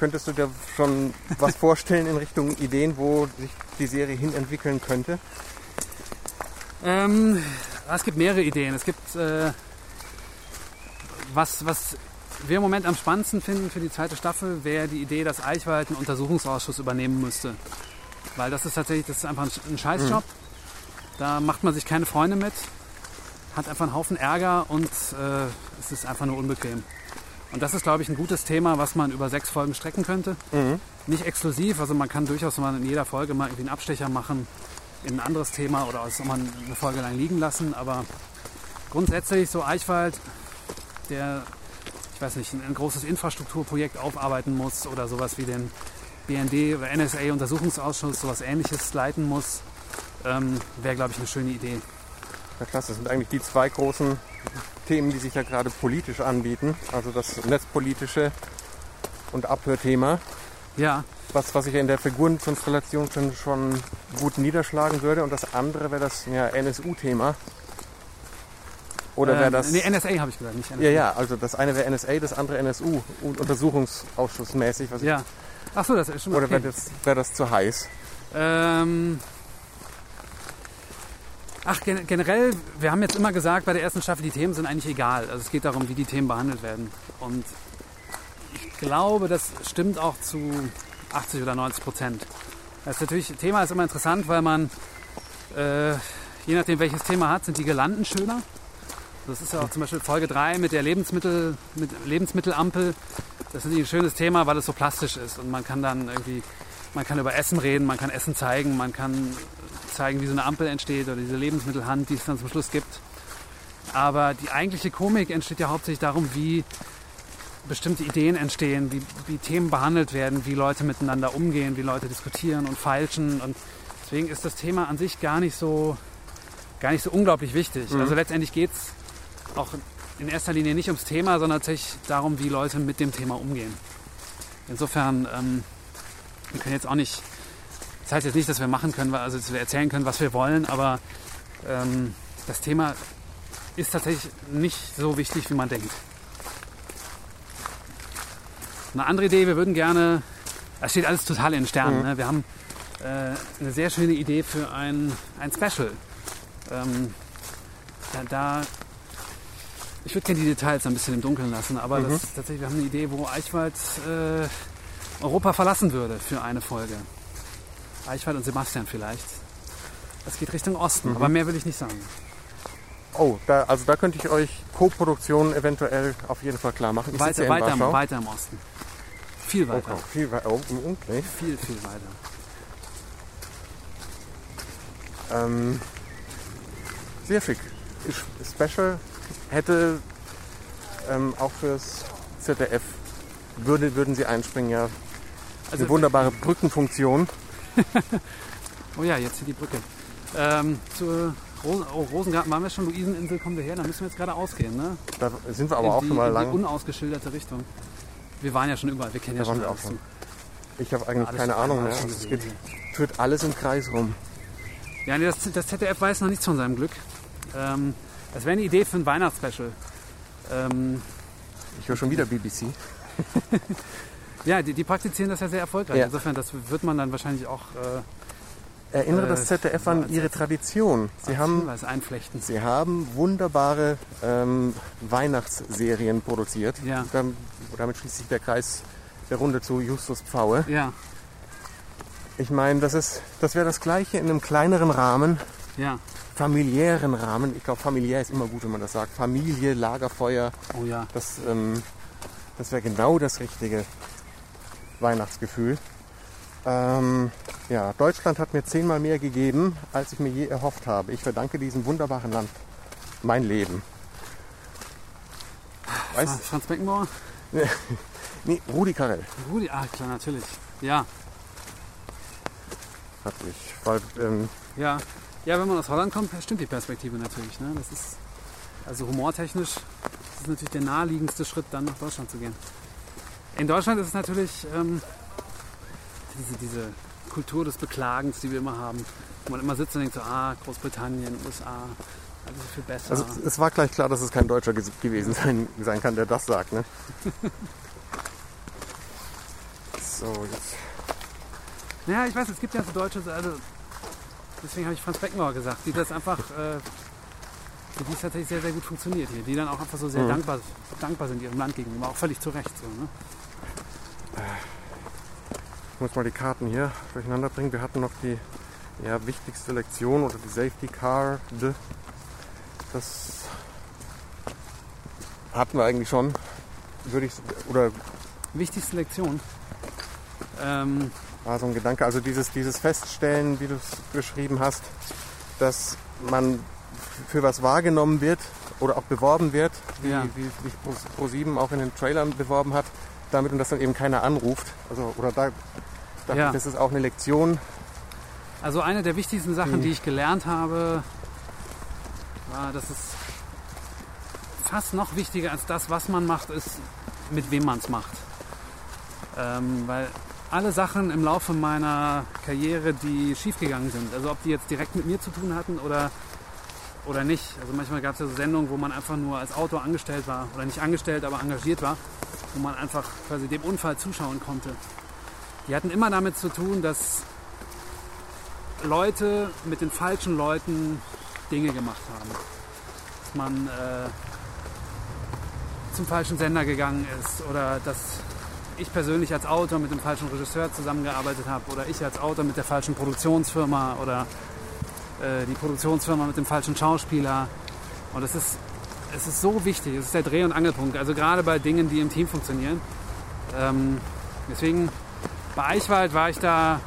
Könntest du dir schon was vorstellen in Richtung Ideen, wo sich die Serie hin entwickeln könnte? Ähm, es gibt mehrere Ideen. Es gibt, äh, was, was wir im Moment am spannendsten finden für die zweite Staffel, wäre die Idee, dass Eichwald einen Untersuchungsausschuss übernehmen müsste. Weil das ist tatsächlich, das ist einfach ein, ein Scheißjob. Da macht man sich keine Freunde mit, hat einfach einen Haufen Ärger und äh, es ist einfach nur unbequem. Und das ist, glaube ich, ein gutes Thema, was man über sechs Folgen strecken könnte. Nicht exklusiv, also man kann durchaus mal in jeder Folge mal irgendwie einen Abstecher machen in ein anderes Thema oder es auch mal eine Folge lang liegen lassen. Aber grundsätzlich so Eichwald, der, ich weiß nicht, ein, ein großes Infrastrukturprojekt aufarbeiten muss oder sowas wie den BND oder NSA-Untersuchungsausschuss, sowas ähnliches leiten muss, ähm, wäre, glaube ich, eine schöne Idee. Ja, klasse, das sind eigentlich die zwei großen Themen, die sich ja gerade politisch anbieten. Also das netzpolitische und Abhörthema, Ja, was, was sich in der Figurenkonstellation schon, schon gut niederschlagen würde. Und das andere wäre das ja, NSU-Thema. Oder wäre ähm, das... Nee, NSA habe ich gesagt, nicht NSA. ja, ja, also das eine wäre NSA, das andere NSU, Untersuchungsausschussmäßig. Was Ja. Ach so, das ist schon Oder okay. wäre das, wär das zu heiß? Ähm, ach, gen generell, wir haben jetzt immer gesagt, bei der ersten Staffel, die Themen sind eigentlich egal. Also es geht darum, wie die Themen behandelt werden. Und ich glaube, das stimmt auch zu 80 oder 90 Prozent. Das ist natürlich, Thema ist immer interessant, weil man, äh, je nachdem welches Thema hat, sind die Gelanden schöner. Das ist ja auch zum Beispiel Folge 3 mit der Lebensmittel, mit Lebensmittelampel. Das ist ein schönes Thema, weil es so plastisch ist und man kann dann irgendwie, man kann über Essen reden, man kann Essen zeigen, man kann zeigen, wie so eine Ampel entsteht oder diese Lebensmittelhand, die es dann zum Schluss gibt. Aber die eigentliche Komik entsteht ja hauptsächlich darum, wie bestimmte Ideen entstehen, wie, wie Themen behandelt werden, wie Leute miteinander umgehen, wie Leute diskutieren und feilschen. Und deswegen ist das Thema an sich gar nicht so, gar nicht so unglaublich wichtig. Also letztendlich geht es auch in erster Linie nicht ums Thema, sondern tatsächlich darum, wie Leute mit dem Thema umgehen. Insofern, ähm, wir können jetzt auch nicht, das heißt jetzt nicht, dass wir machen können, also dass wir erzählen können, was wir wollen, aber ähm, das Thema ist tatsächlich nicht so wichtig, wie man denkt. Eine andere Idee, wir würden gerne, das steht alles total in den Sternen, ne? wir haben äh, eine sehr schöne Idee für ein, ein Special. Ähm, da, da ich würde gerne die Details ein bisschen im Dunkeln lassen, aber das ist tatsächlich, wir haben eine Idee, wo Eichwald äh, Europa verlassen würde für eine Folge. Eichwald und Sebastian vielleicht. Das geht Richtung Osten, aber mehr will ich nicht sagen. Oh, da, also da könnte ich euch Co-Produktion eventuell auf jeden Fall klar machen. Ich Weiter, ja weiter, im, weiter im Osten. Viel Oh, weiter. oh, viel weiter. Oh, okay. Viel, viel weiter. Ähm, sehr schick. Special hätte ähm, auch fürs ZDF würde, würden sie einspringen, ja. Also, Eine wunderbare Brückenfunktion. oh ja, jetzt hier die Brücke. Ähm, zur Rosen, oh, Rosengarten waren wir schon, Luiseninsel kommen wir her, da müssen wir jetzt gerade ausgehen, ne? Da sind wir aber in auch die, schon mal in lang. die unausgeschilderte Richtung. Wir waren ja schon überall, wir kennen Da ja schon wir auch alles. schon. Ich habe eigentlich Alles keine Ahnung mehr. Es geht, führt alles im Kreis rum. Ja, nee, das, das ZDF weiß noch nichts von seinem Glück. Ähm, das wäre eine Idee für ein Weihnachtsspecial. Ähm, Ich höre schon wieder BBC. ja, die, die praktizieren das ja sehr erfolgreich. Ja. Insofern, das wird man dann wahrscheinlich auch äh, Erinnere Äh, das ZDF an ihre Tradition. Sie haben, einflechten. sie haben wunderbare ähm, Weihnachtsserien produziert. Ja. Dam- Damit schließt sich der Kreis der Runde zu Justus Pfaue. Ja, Ich meine, das ist, das wäre das Gleiche in einem kleineren Rahmen, Ja. familiären Rahmen. Ich glaube, familiär ist immer gut, wenn man das sagt. Familie, Lagerfeuer, Oh ja. das, ähm, das wäre genau das richtige Weihnachtsgefühl. Ähm, ja, Deutschland hat mir zehnmal mehr gegeben, als ich mir je erhofft habe. Ich verdanke diesem wunderbaren Land mein Leben. Weißt Franz Beckenbauer? Nee, Rudi Carell. Rudi, ah klar, natürlich. Ja, Natürlich. Weil, ähm, ja. Ja, wenn man aus Holland kommt, stimmt die Perspektive natürlich. Ne? Das ist, also humortechnisch, das ist natürlich der naheliegendste Schritt, dann nach Deutschland zu gehen. In Deutschland ist es natürlich ähm, diese, diese Kultur des Beklagens, die wir immer haben. Wo man immer sitzt und denkt so, ah, Großbritannien, USA, alles ist viel besser. also es war gleich klar, dass es kein Deutscher gewesen sein, sein kann, der das sagt. Ne? so, jetzt. Ja, ich weiß, es gibt ja so Deutsche, also deswegen habe ich Franz Beckenbauer gesagt, die das einfach, äh, für die es tatsächlich sehr, sehr gut funktioniert hier, die dann auch einfach so sehr Mhm. dankbar, dankbar sind ihrem Land gegenüber, auch völlig zu Recht so. Ne? Ich muss mal die Karten hier durcheinander bringen. Wir hatten noch die ja, wichtigste Lektion oder die Safety Card. Das hatten wir eigentlich schon. Würde ich oder Wichtigste Lektion. Ähm, war so ein Gedanke. Also dieses, dieses Feststellen, wie du es beschrieben hast, dass man für was wahrgenommen wird oder auch beworben wird, wie, Ja. wie sich Pro- ProSieben auch in den Trailern beworben hat, damit und dass dann eben keiner anruft. Also oder da dachte Ja. ich, das ist auch eine Lektion. also eine der wichtigsten Sachen, Mhm. die ich gelernt habe, war, dass es fast noch wichtiger als das, was man macht, ist, mit wem man es macht. Ähm, weil alle Sachen im Laufe meiner Karriere, die schiefgegangen sind, also ob die jetzt direkt mit mir zu tun hatten oder, oder nicht. Also manchmal gab es ja so Sendungen, wo man einfach nur als Autor angestellt war oder nicht angestellt, aber engagiert war, wo man einfach quasi dem Unfall zuschauen konnte. Die hatten immer damit zu tun, dass Leute mit den falschen Leuten Dinge gemacht haben. Dass man äh, zum falschen Sender gegangen ist oder dass ich persönlich als Autor mit dem falschen Regisseur zusammengearbeitet habe oder ich als Autor mit der falschen Produktionsfirma oder die Produktionsfirma mit dem falschen Schauspieler. Und es ist, es ist so wichtig, es ist der Dreh- und Angelpunkt, also gerade bei Dingen, die im Team funktionieren. Ähm, deswegen bei Eichwald war ich da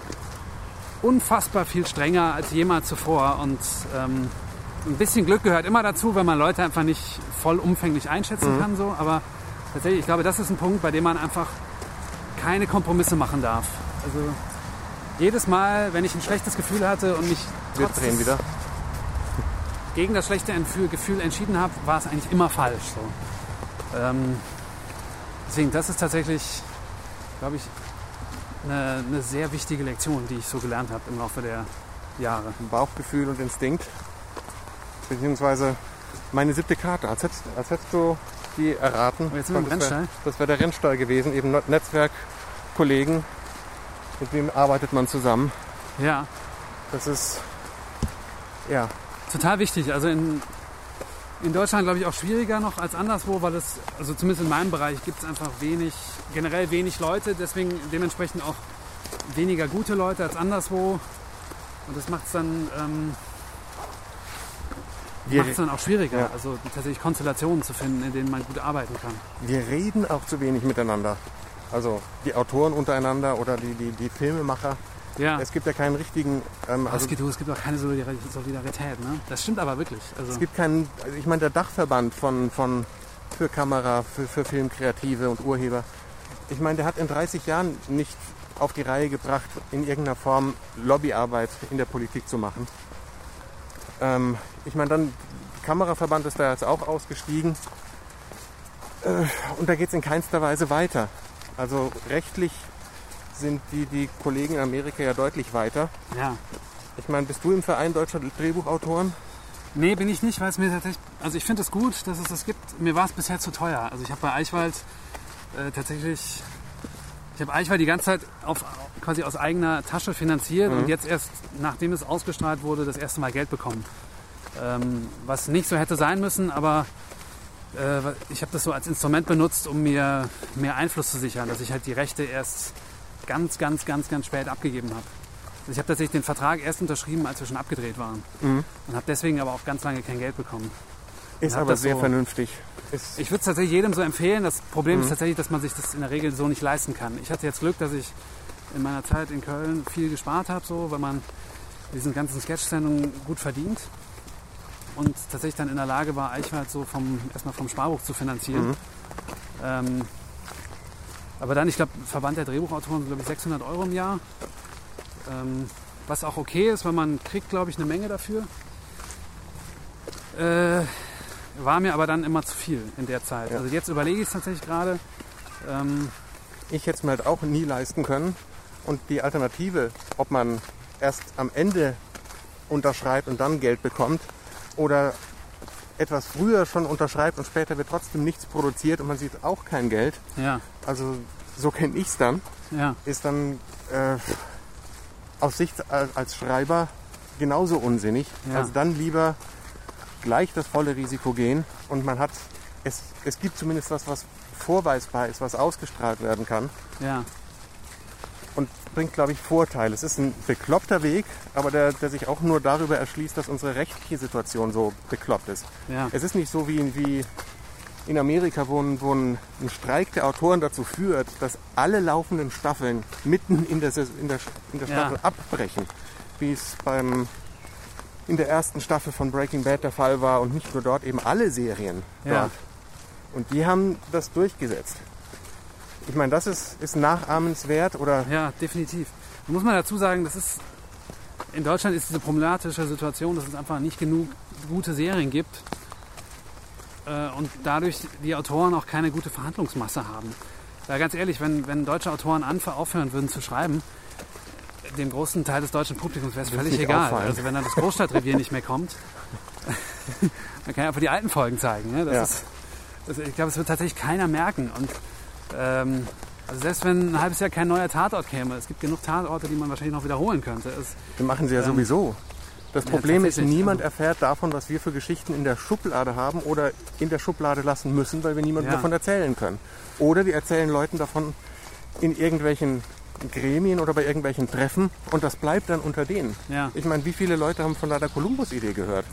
unfassbar viel strenger als jemals zuvor und ähm, ein bisschen Glück gehört immer dazu, wenn man Leute einfach nicht vollumfänglich einschätzen kann, so. Aber tatsächlich, ich glaube, das ist ein Punkt, bei dem man einfach keine Kompromisse machen darf. Also jedes Mal, wenn ich ein schlechtes Gefühl hatte und mich Wir drehen wieder. gegen das schlechte Gefühl entschieden habe, war es eigentlich immer falsch. So. Ähm, deswegen, das ist tatsächlich, glaube ich, eine, eine sehr wichtige Lektion, die ich so gelernt habe im Laufe der Jahre. Bauchgefühl und Instinkt. Beziehungsweise meine siebte Karte. Als hättest, als hättest du die erraten. Aber jetzt sind wir im das wäre Rennstall. das wär der Rennstall gewesen. Eben Netzwerkkollegen. Mit wem arbeitet man zusammen? Ja, Das ist ja total wichtig. Also in, in Deutschland, glaube ich, auch schwieriger noch als anderswo, weil es, also zumindest in meinem Bereich, gibt es einfach wenig, generell wenig Leute, deswegen dementsprechend auch weniger gute Leute als anderswo. Und das macht es dann, ähm, dann auch schwieriger, Ja. also tatsächlich Konstellationen zu finden, in denen man gut arbeiten kann. wir reden auch zu wenig miteinander. Also die Autoren untereinander oder die, die, die Filmemacher. Ja, Es gibt ja keinen richtigen. Ähm, also, es, gibt, es gibt auch keine Solidar- Solidarität. Ne? Das stimmt aber wirklich. Also, Es gibt keinen, also ich meine, der Dachverband von, von für Kamera, für, für Filmkreative und Urheber. Ich meine, der hat in 30 Jahren nicht auf die Reihe gebracht, in irgendeiner Form Lobbyarbeit in der Politik zu machen. Ähm, ich meine, dann, der Kameraverband ist da jetzt auch ausgestiegen. Äh, und da geht es in keinster Weise weiter. Also rechtlich sind die, die Kollegen in Amerika ja deutlich weiter. ja. Ich meine, bist du im Verein deutscher Drehbuchautoren? Nee, bin ich nicht, weil es mir tatsächlich. Also ich finde es gut, dass es das gibt. Mir war es bisher zu teuer. Also ich habe bei Eichwald äh, tatsächlich. Ich habe Eichwald die ganze Zeit auf, quasi aus eigener Tasche finanziert und jetzt erst, nachdem es ausgestrahlt wurde, das erste Mal Geld bekommen. Ähm, was nicht so hätte sein müssen, aber äh, ich habe das so als Instrument benutzt, um mir mehr Einfluss zu sichern, dass ich halt die Rechte erst ganz, ganz, ganz, ganz spät abgegeben habe. Also ich habe tatsächlich den Vertrag erst unterschrieben, als wir schon abgedreht waren. Mhm. Und habe deswegen aber auch ganz lange kein Geld bekommen. Ist aber sehr so- vernünftig. Ist, Ich würde es tatsächlich jedem so empfehlen. Das Problem Mhm. ist tatsächlich, dass man sich das in der Regel so nicht leisten kann. Ich hatte jetzt Glück, dass ich in meiner Zeit in Köln viel gespart habe, so, weil man diesen ganzen Sketch-Sendungen gut verdient und tatsächlich dann in der Lage war, Eichwald so vom, erstmal vom Sparbuch zu finanzieren. Mhm. Ähm, aber dann, ich glaube, Verband der Drehbuchautoren glaube ich, 600 Euro im Jahr. Ähm, was auch okay ist, weil man kriegt, glaube ich, eine Menge dafür. Äh, war mir aber dann immer zu viel in der Zeit. Ja. Also jetzt überlege ich es tatsächlich gerade. Ähm, ich hätte es mir halt auch nie leisten können. Und die Alternative, ob man erst am Ende unterschreibt und dann Geld bekommt oder etwas früher schon unterschreibt und später wird trotzdem nichts produziert und man sieht auch kein Geld, ja, also so kenne ich es dann, ja, ist dann äh, aus Sicht als, als Schreiber genauso unsinnig. Ja. Also dann lieber gleich das volle Risiko gehen und man hat, es, es gibt zumindest was, was vorweisbar ist, was ausgestrahlt werden kann. Ja, und bringt, glaube ich, Vorteile. Es ist ein bekloppter Weg, aber der, der sich auch nur darüber erschließt, dass unsere rechtliche Situation so bekloppt ist. ja, Es ist nicht so wie, wie in Amerika, wo ein, wo ein Streik der Autoren dazu führt, dass alle laufenden Staffeln mitten in der, in der, in der Ja. Staffel abbrechen, wie es beim, in der ersten Staffel von Breaking Bad der Fall war und nicht nur dort, eben alle Serien Ja. dort. Und die haben das durchgesetzt. Ich meine, das ist, ist nachahmenswert oder ja, definitiv. Da muss man dazu sagen, das ist in Deutschland ist diese problematische Situation, dass es einfach nicht genug gute Serien gibt äh, und dadurch die Autoren auch keine gute Verhandlungsmasse haben. Da ganz ehrlich, wenn, wenn deutsche Autoren anf- aufhören würden zu schreiben, dem großen Teil des deutschen Publikums wäre es völlig egal. auffallen. Also wenn dann das Großstadtrevier nicht mehr kommt, dann kann ich einfach die alten Folgen zeigen. Ne? Das Ja. ist, das, ich glaube, es wird tatsächlich keiner merken. Und ähm, also selbst wenn ein halbes Jahr kein neuer Tatort käme, es gibt genug Tatorte, die man wahrscheinlich noch wiederholen könnte. Es, Das machen sie ja Ähm, sowieso. Das ja, Problem ist, tatsächlich, niemand also- erfährt davon, was wir für Geschichten in der Schublade haben oder in der Schublade lassen müssen, weil wir niemandem Ja. davon erzählen können. Oder wir erzählen Leuten davon in irgendwelchen Gremien oder bei irgendwelchen Treffen und das bleibt dann unter denen. ja, Ich meine, wie viele Leute haben von der Kolumbus-Idee gehört?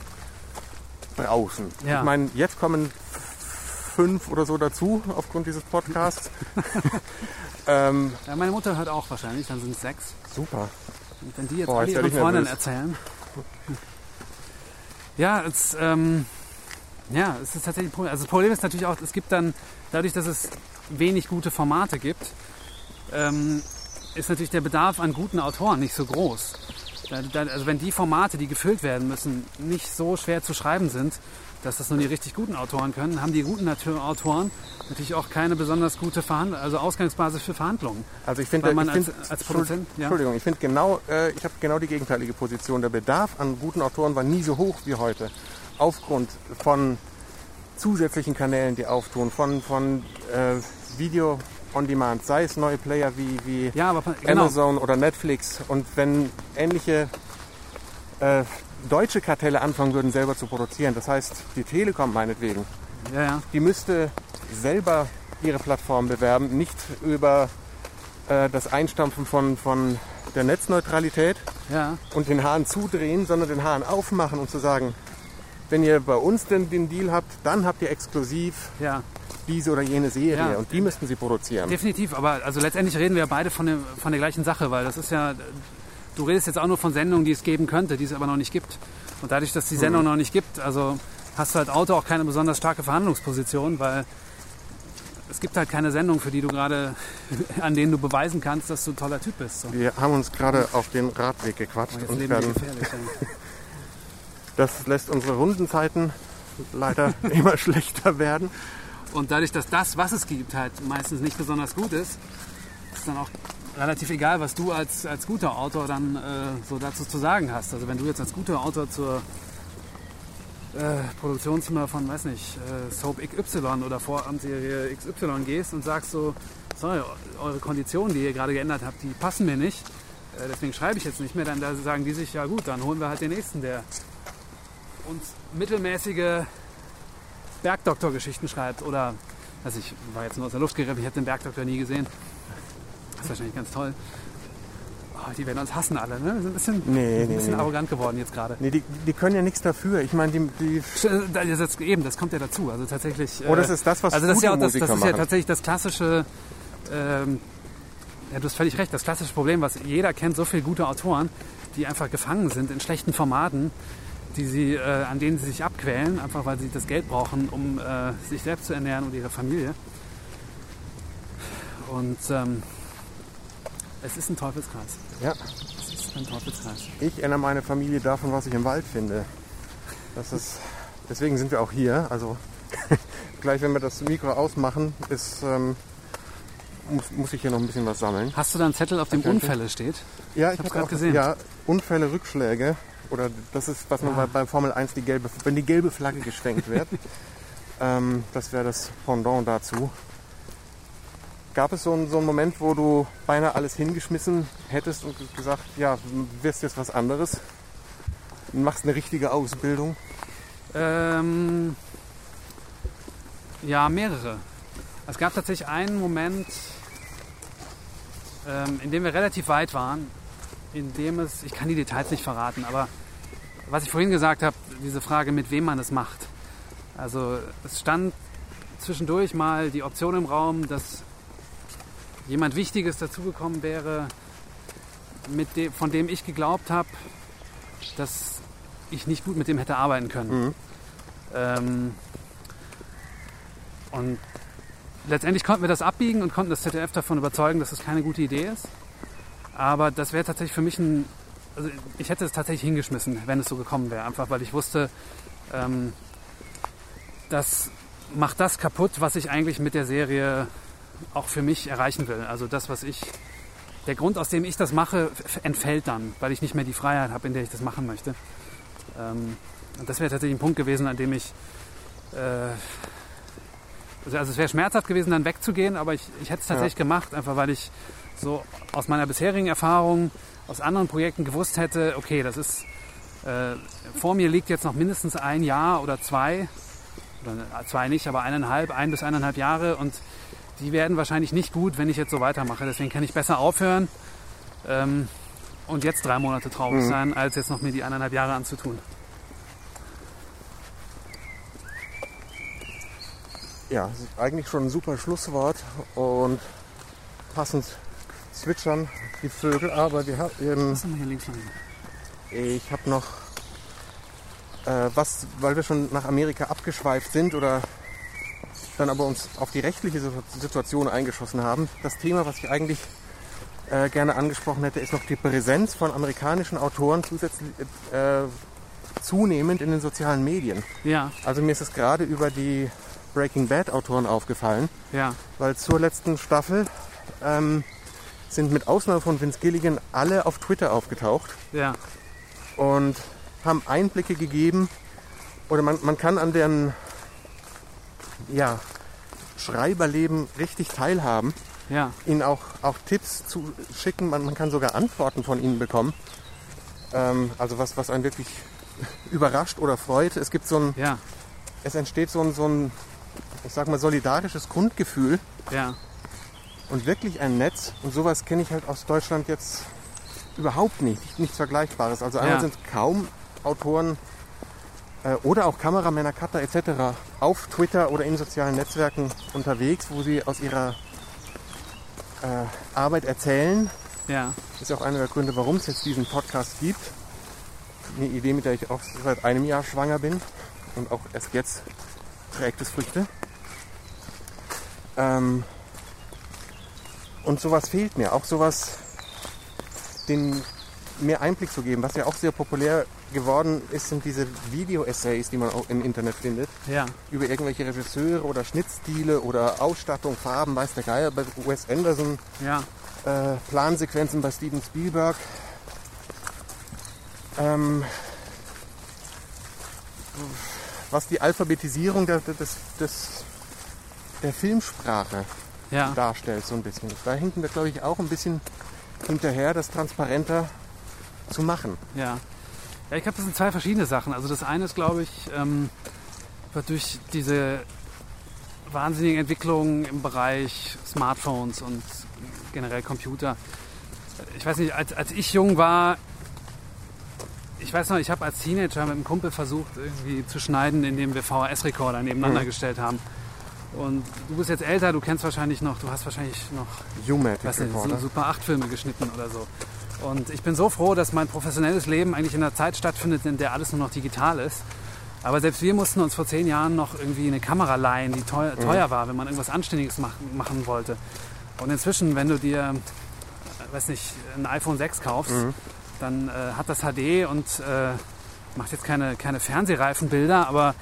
Draußen. Ja. Ich meine, jetzt kommen fünf oder so dazu aufgrund dieses Podcasts. ähm, ja, meine Mutter hört auch wahrscheinlich, dann sind es sechs. super. Und wenn die jetzt Boah, alle ihren Freunden erzählen. Ja, es, ähm, ja, es ist tatsächlich ein Problem. Also das Problem ist natürlich auch, es gibt dann, dadurch, dass es wenig gute Formate gibt, ähm, ist natürlich der Bedarf an guten Autoren nicht so groß. Da, da, also wenn die Formate, die gefüllt werden müssen, nicht so schwer zu schreiben sind, dass das nur die richtig guten Autoren können, haben die guten Autoren natürlich auch keine besonders gute Verhand also Ausgangsbasis für Verhandlungen. Also ich finde, man ich find, als- als Produzent, ja. Entschuldigung, ich finde genau, äh, ich habe genau die gegenteilige Position. Der Bedarf an guten Autoren war nie so hoch wie heute, aufgrund von zusätzlichen Kanälen, die auftun, von von äh, Video on Demand, sei es neue Player wie wie Ja, aber genau. Amazon oder Netflix. Und wenn ähnliche äh, deutsche Kartelle anfangen würden, selber zu produzieren, das heißt die Telekom meinetwegen, Ja, ja. die müsste selber ihre Plattform bewerben, nicht über äh, das Einstampfen von, von der Netzneutralität Ja, und den Hahn zudrehen, sondern den Hahn aufmachen und zu sagen, wenn ihr bei uns denn den Deal habt, dann habt ihr exklusiv ja, diese oder jene Serie Ja. und die müssten sie produzieren. definitiv. Aber also letztendlich reden wir ja beide von, der- von der gleichen Sache, weil das ist ja, du redest jetzt auch nur von Sendungen, die es geben könnte, die es aber noch nicht gibt. Und dadurch, dass die Sendung noch nicht gibt, also hast du als Autor auch keine besonders starke Verhandlungsposition, weil es gibt halt keine Sendung, für die du gerade, an denen du beweisen kannst, dass du ein toller Typ bist. So. Wir haben uns gerade auf den Radweg gequatscht Jetzt und werden, das lässt unsere Rundenzeiten leider immer schlechter werden. Und dadurch, dass das, was es gibt, halt meistens nicht besonders gut ist, ist dann auch relativ egal, was du als, als guter Autor dann äh, so dazu zu sagen hast. Also wenn du jetzt als guter Autor zur äh, Produktionsfirma von, weiß nicht, äh, Soap XY oder Vorabendserie XY gehst und sagst so, sorry, eure Konditionen, die ihr gerade geändert habt, die passen mir nicht, äh, deswegen schreibe ich jetzt nicht mehr, dann da sagen die sich, ja gut, dann holen wir halt den nächsten, der uns mittelmäßige Bergdoktor-Geschichten schreibt oder, also ich war jetzt nur aus der Luft gegriffen, ich habe den Bergdoktor nie gesehen. Das ist wahrscheinlich ganz toll. Oh, die werden uns hassen alle, ne? Wir sind ein bisschen, Nee, ein bisschen nee. arrogant geworden jetzt gerade. Nee, die, die können ja nichts dafür. Ich meine, die, die Das ist eben, das kommt ja dazu. Also tatsächlich. Oh, das ist das, was also das ist ja, auch das, das ist ja tatsächlich das klassische. Ähm, ja, du hast völlig recht. Das klassische Problem, was jeder kennt, so viele gute Autoren, die einfach gefangen sind in schlechten Formaten, die sie, äh, an denen sie sich abquälen, einfach weil sie das Geld brauchen, um äh, sich selbst zu ernähren und ihre Familie. Und ähm, es ist ein Teufelskreis. ja, Es ist ein Teufelskreis. ich ernähre meine Familie davon, was ich im Wald finde. Das ist, deswegen sind wir auch hier. Also gleich, wenn wir das Mikro ausmachen, ist, ähm, muss, muss ich hier noch ein bisschen was sammeln. Hast du da einen Zettel, auf dem. Unfälle steht? Ja, ich hab's habe auch gesehen. Ja, Unfälle, Rückschläge. Oder das ist, was man Ah. bei, bei Formel 1 die gelbe, wenn die gelbe Flagge geschwenkt wird. ähm, das wäre das Pendant dazu. Gab es so einen, so einen Moment, wo du beinahe alles hingeschmissen hättest und gesagt, ja, wirst jetzt was anderes? Machst eine richtige Ausbildung? Ähm, ja, mehrere. Es gab tatsächlich einen Moment, ähm, in dem wir relativ weit waren, in dem es, ich kann die Details nicht verraten, aber was ich vorhin gesagt habe, diese Frage, mit wem man es macht. Also es stand zwischendurch mal die Option im Raum, dass jemand Wichtiges dazugekommen wäre, dem, von dem ich geglaubt habe, dass ich nicht gut mit dem hätte arbeiten können. Mhm. Ähm, und letztendlich konnten wir das abbiegen und konnten das ZDF davon überzeugen, dass es keine gute Idee ist. Aber das wäre tatsächlich für mich ein. Also ich hätte es tatsächlich hingeschmissen, wenn es so gekommen wäre. Einfach weil ich wusste, ähm, das macht das kaputt, was ich eigentlich mit der Serie auch für mich erreichen will. Also das, was ich. Der Grund, aus dem ich das mache, entfällt dann, weil ich nicht mehr die Freiheit habe, in der ich das machen möchte. Ähm, und das wäre tatsächlich ein Punkt gewesen, an dem ich. Äh, also, also es wäre schmerzhaft gewesen, dann wegzugehen, aber ich, ich hätte es tatsächlich gemacht, einfach weil ich so aus meiner bisherigen Erfahrung, aus anderen Projekten gewusst hätte, okay, das ist. Äh, vor mir liegt jetzt noch mindestens ein Jahr oder zwei, oder zwei nicht, aber eineinhalb, ein bis eineinhalb Jahre und die werden wahrscheinlich nicht gut, wenn ich jetzt so weitermache. Deswegen kann ich besser aufhören ähm, und jetzt drei Monate traurig Mhm. sein, als jetzt noch mir die eineinhalb Jahre anzutun. Ja, eigentlich schon ein super Schlusswort und passend zwitschern die Vögel, aber wir haben, Was haben wir hier links noch hin? Ich habe noch äh, was, weil wir schon nach Amerika abgeschweift sind oder dann aber uns auf die rechtliche Situ- Situation eingeschossen haben. Das Thema, was ich eigentlich äh, gerne angesprochen hätte, ist noch die Präsenz von amerikanischen Autoren zusätzlich äh, zunehmend in den sozialen Medien. Ja, Also mir ist es gerade über die Breaking Bad Autoren aufgefallen, ja, weil zur letzten Staffel ähm, sind mit Ausnahme von Vince Gilligan alle auf Twitter aufgetaucht. Ja, und haben Einblicke gegeben. Oder man, man kann an deren ja, Schreiberleben richtig teilhaben, ja, ihnen auch, auch Tipps zu schicken, man, man kann sogar Antworten von ihnen bekommen. Ähm, also was, was einen wirklich überrascht oder freut. Es gibt so ein, ja, es entsteht so ein, so ein, ich sag mal, solidarisches Grundgefühl ja, und wirklich ein Netz. Und sowas kenne ich halt aus Deutschland jetzt überhaupt nicht. Nichts Vergleichbares. Also einmal Ja. sind kaum Autoren oder auch Kameramänner, Cutter etc. auf Twitter oder in sozialen Netzwerken unterwegs, wo sie aus ihrer äh, Arbeit erzählen. ja, Das ist ja auch einer der Gründe, warum es jetzt diesen Podcast gibt. Eine Idee, mit der ich auch seit einem Jahr schwanger bin und auch erst jetzt trägt es Früchte. Ähm, und sowas fehlt mir. Auch sowas, den mehr Einblick zu geben. Was ja auch sehr populär geworden ist, sind diese Video-Essays, die man auch im Internet findet, ja, über irgendwelche Regisseure oder Schnittstile oder Ausstattung, Farben, weiß der Geier, bei Wes Anderson ja, äh, Plansequenzen bei Steven Spielberg. Ähm, was die Alphabetisierung der, des, des, der Filmsprache ja, darstellt, so ein bisschen. Da hinken wir, glaube ich, auch ein bisschen hinterher, das transparenter zu machen. ja. Ja, ich glaube, das sind zwei verschiedene Sachen. Also das eine ist, glaube ich, ähm, durch diese wahnsinnigen Entwicklungen im Bereich Smartphones und generell Computer ich weiß nicht, als, als ich jung war, ich weiß noch, ich habe als Teenager mit einem Kumpel versucht, irgendwie zu schneiden, indem wir VHS-Rekorder nebeneinander Mhm. gestellt haben. Und du bist jetzt älter, du kennst wahrscheinlich noch, du hast wahrscheinlich noch weiß nicht, Recorder. Super 8 Filme geschnitten oder so. Und ich bin so froh, dass mein professionelles Leben eigentlich in einer Zeit stattfindet, in der alles nur noch digital ist. Aber selbst wir mussten uns vor zehn Jahren noch irgendwie eine Kamera leihen, die teuer, Mhm. teuer war, wenn man irgendwas Anständiges machen, machen wollte. Und inzwischen, wenn du dir, äh, weiß nicht, ein iPhone 6 kaufst, Mhm. dann äh, hat das HD und äh, macht jetzt keine, keine Fernsehreifenbilder, aber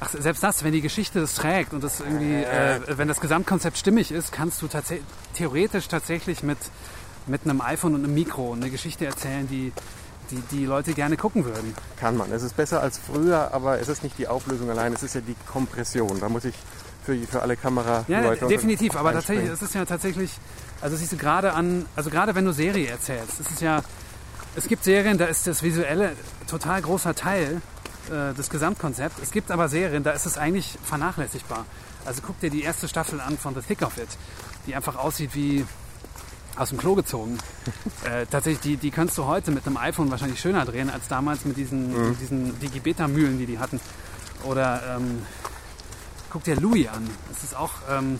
ach, selbst das, wenn die Geschichte das trägt und das irgendwie, äh, wenn das Gesamtkonzept stimmig ist, kannst du tats theoretisch tatsächlich mit, mit einem iPhone und einem Mikro eine Geschichte erzählen, die die, die Leute gerne gucken würden. Kann man. Es ist besser als früher, aber es ist nicht die Auflösung allein, es ist ja die Kompression. Da muss ich für, für alle Kameraleute Ja, definitiv. Aber tatsächlich, es ist ja tatsächlich, also siehst du gerade an, also gerade wenn du Serie erzählst, es ist ja, es gibt Serien, da ist das Visuelle total großer Teil äh, des Gesamtkonzepts. Es gibt aber Serien, da ist es eigentlich vernachlässigbar. Also guck dir die erste Staffel an von The Thick of It, die einfach aussieht wie aus dem Klo gezogen. äh, tatsächlich, die, die kannst du heute mit einem iPhone wahrscheinlich schöner drehen als damals mit diesen, mit diesen Digibeta-Mühlen, die die hatten. Oder ähm, guck dir Louis an. Das ist auch, ähm,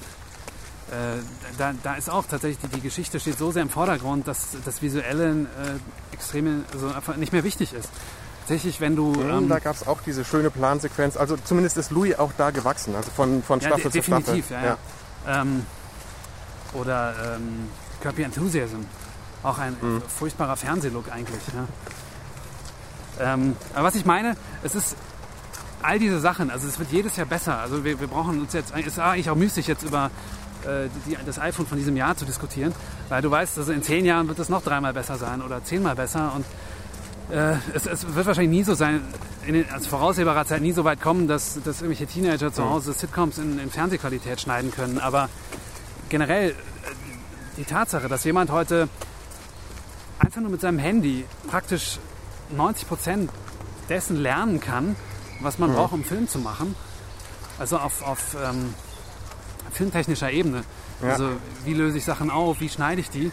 äh, da, da ist auch tatsächlich die, die Geschichte steht so sehr im Vordergrund, dass das Visuelle äh, extrem, also einfach nicht mehr wichtig ist. Tatsächlich, wenn du Mhm, ähm, da gab es auch diese schöne Plansequenz. Also zumindest ist Louis auch da gewachsen, also von, von Ja, Staffel de- zu Staffel. definitiv, ja, ja. Ähm, oder ähm, Kirby Enthusiasm. Auch ein Mhm. furchtbarer Fernsehlook eigentlich. Ja. Ähm, aber was ich meine, es ist all diese Sachen, also es wird jedes Jahr besser. Also wir, wir brauchen uns jetzt, es ist eigentlich auch müßig jetzt über äh, die, das iPhone von diesem Jahr zu diskutieren, weil du weißt, also in zehn Jahren wird es noch dreimal besser sein oder zehnmal besser und äh, es, es wird wahrscheinlich nie so sein, in den, als voraussehbarer Zeit nie so weit kommen, dass, dass irgendwelche Teenager zu Hause Sitcoms in, in Fernsehqualität schneiden können. Aber generell die Tatsache, dass jemand heute einfach nur mit seinem Handy praktisch 90 Prozent dessen lernen kann, was man braucht, um Film zu machen, also auf, auf ähm, filmtechnischer Ebene. Ja. Also wie löse ich Sachen auf, wie schneide ich die,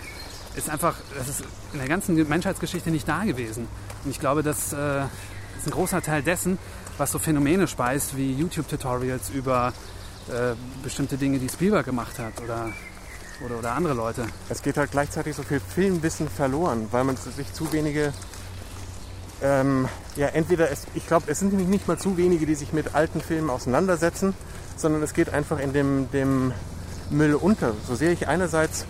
ist einfach, das ist in der ganzen Menschheitsgeschichte nicht da gewesen. Und ich glaube, das äh, ist ein großer Teil dessen, was so Phänomene speist, wie YouTube-Tutorials über äh, bestimmte Dinge, die Spielberg gemacht hat oder, oder, oder andere Leute. Es geht halt gleichzeitig so viel Filmwissen verloren, weil man sich zu wenige, ähm, ja entweder, es, ich glaube, es sind nämlich nicht mal zu wenige, die sich mit alten Filmen auseinandersetzen, sondern es geht einfach in dem, dem Müll unter. So sehr ich einerseits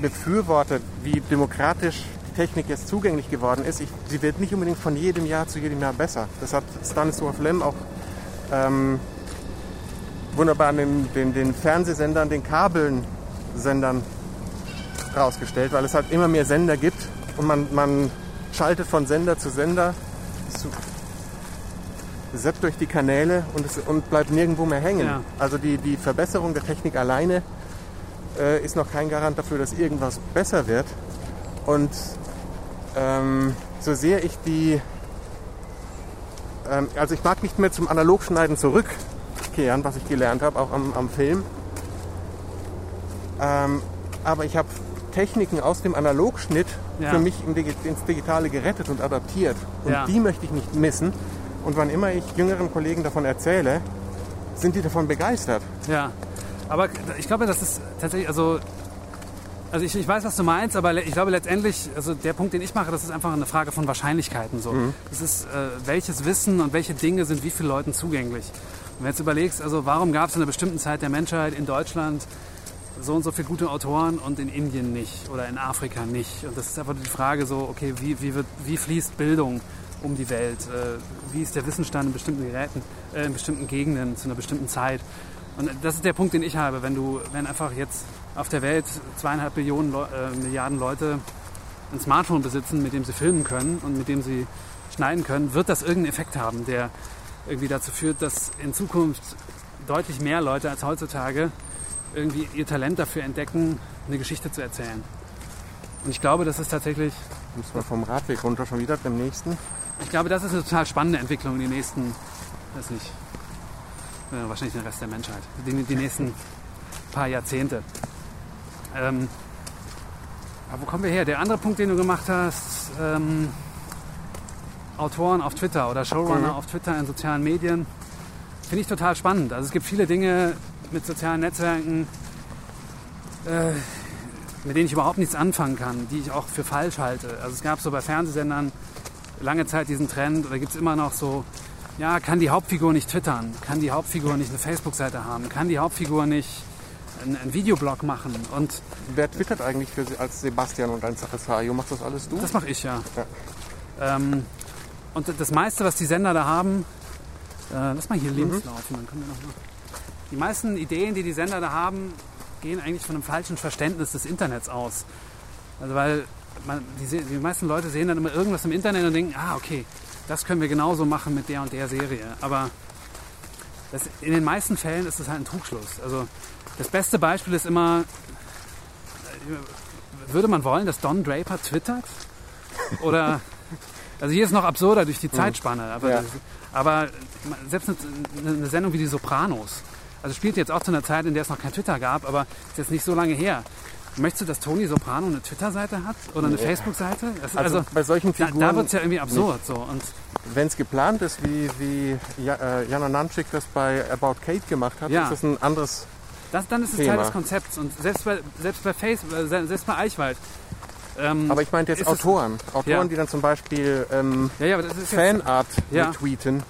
befürworte, wie demokratisch die Technik jetzt zugänglich geworden ist, ich, sie wird nicht unbedingt von jedem Jahr zu jedem Jahr besser. Das hat Stanislaw Lem auch ähm, wunderbar an den, den, den Fernsehsendern, den Kabelsendern rausgestellt, weil es halt immer mehr Sender gibt und man, man schaltet von Sender zu Sender, zu, zappt durch die Kanäle und, es, und bleibt nirgendwo mehr hängen. Ja. Also die, die Verbesserung der Technik alleine äh, ist noch kein Garant dafür, dass irgendwas besser wird. Und ähm, so sehr ich die, ähm, also ich mag nicht mehr zum Analogschneiden zurückkehren, was ich gelernt habe, auch am, am Film. Ähm, aber ich habe Techniken aus dem Analogschnitt Ja. für mich ins Digitale gerettet und adaptiert. Und Ja. die möchte ich nicht missen. Und wann immer ich jüngeren Kollegen davon erzähle, sind die davon begeistert. Ja, aber ich glaube, das ist tatsächlich, also, also ich, ich weiß, was du meinst, aber ich glaube letztendlich, also der Punkt, den ich mache, das ist einfach eine Frage von Wahrscheinlichkeiten. So. Das ist, äh, welches Wissen und welche Dinge sind wie vielen Leuten zugänglich. Und wenn du jetzt überlegst, also warum gab es in einer bestimmten Zeit der Menschheit in Deutschland so und so viele gute Autoren und in Indien nicht oder in Afrika nicht. Und das ist einfach die Frage so, okay, wie, wie, wird, wie fließt Bildung um die Welt? Äh, wie ist der Wissensstand in bestimmten Geräten, äh, in bestimmten Gegenden zu einer bestimmten Zeit? Und das ist der Punkt, den ich habe. Wenn du, wenn einfach jetzt auf der Welt zweieinhalb Billionen Leu äh, Milliarden Leute ein Smartphone besitzen, mit dem sie filmen können und mit dem sie schneiden können, wird das irgendeinen Effekt haben, der irgendwie dazu führt, dass in Zukunft deutlich mehr Leute als heutzutage irgendwie ihr Talent dafür entdecken, eine Geschichte zu erzählen. Und ich glaube, das ist tatsächlich, Müssen wir vom Radweg runter schon wieder beim nächsten. ich glaube, das ist eine total spannende Entwicklung in die nächsten, weiß nicht, äh, wahrscheinlich den Rest der Menschheit, die, die nächsten paar Jahrzehnte. Ähm, Aber wo kommen wir her? Der andere Punkt, den du gemacht hast, ähm, Autoren auf Twitter oder Showrunner Mhm. auf Twitter in sozialen Medien, finde ich total spannend. Also es gibt viele Dinge mit sozialen Netzwerken, äh, mit denen ich überhaupt nichts anfangen kann, die ich auch für falsch halte. Also es gab so bei Fernsehsendern lange Zeit diesen Trend, oder gibt es immer noch so, ja, kann die Hauptfigur nicht twittern, kann die Hauptfigur nicht eine Facebook-Seite haben, kann die Hauptfigur nicht einen, einen Videoblog machen und Wer twittert eigentlich für, Sie als Sebastian und als Sachesario? Machst das alles du? Das mache ich ja. Ja. Ähm, und das meiste, was die Sender da haben, äh, lass mal hier links laufen, dann können wir noch mal. Die meisten Ideen, die die Sender da haben, gehen eigentlich von einem falschen Verständnis des Internets aus. Also weil man, die, die meisten Leute sehen dann immer irgendwas im Internet und denken, ah okay, das können wir genauso machen mit der und der Serie. Aber das, in den meisten Fällen ist es halt ein Trugschluss. Also das beste Beispiel ist immer, äh, würde man wollen, dass Don Draper twittert? Oder, also hier ist noch absurder durch die Zeitspanne, aber, Ja. aber selbst eine, eine Sendung wie die Sopranos, also spielt jetzt auch zu einer Zeit, in der es noch kein Twitter gab, aber ist jetzt nicht so lange her. Möchtest du, dass Tony Soprano eine Twitter-Seite hat oder eine Nee. Facebook-Seite? Also, Also, bei solchen da, Figuren, da wird es ja irgendwie absurd. So. Und wenn es geplant ist, wie, wie ja, äh, Jana Nanchik das bei About Kate gemacht hat, Ja. ist das ein anderes. das, dann ist es Thema. Teil des Konzepts. Und selbst bei, selbst bei Facebook, äh, selbst bei Eichwald. Ähm, Aber ich meinte jetzt Ist es- Autoren. Autoren, Ja. die dann zum Beispiel ähm, Fanart retweeten.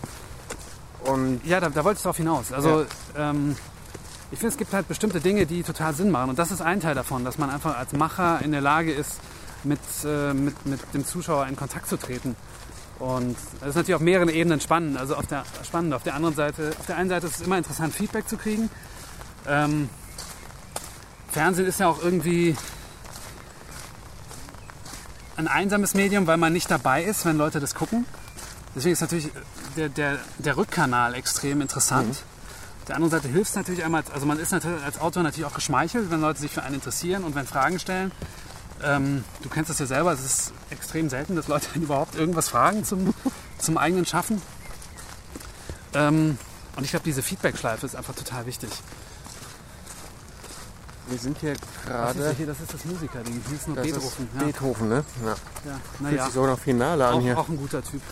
Und Ja, da, da wollte ich drauf hinaus. Also ähm, ich finde, es gibt halt bestimmte Dinge, die total Sinn machen. Und das ist ein Teil davon, dass man einfach als Macher in der Lage ist, mit, äh, mit, mit dem Zuschauer in Kontakt zu treten. Und das ist natürlich auf mehreren Ebenen spannend. Also auf der, spannend. Auf der anderen Seite, auf der einen Seite ist es immer interessant, Feedback zu kriegen. Ähm, Fernsehen ist ja auch irgendwie ein einsames Medium, weil man nicht dabei ist, wenn Leute das gucken. Deswegen ist natürlich der, der, der Rückkanal extrem interessant. Auf der anderen Seite hilft es natürlich einmal, also man ist natürlich als Autor natürlich auch geschmeichelt, wenn Leute sich für einen interessieren und wenn Fragen stellen. Ähm, du kennst das ja selber, es ist extrem selten, dass Leute überhaupt irgendwas fragen zum, zum eigenen Schaffen. Ähm, und ich glaube, diese Feedback-Schleife ist einfach total wichtig. wir sind hier gerade. Das ist das Musiker-Ding. Hier ist nur Das Beethoven. ist Ja, Beethoven, ne? Ja. ja. Fühlt Naja, sich so nach Finale an auch, hier. auch ein guter Typ.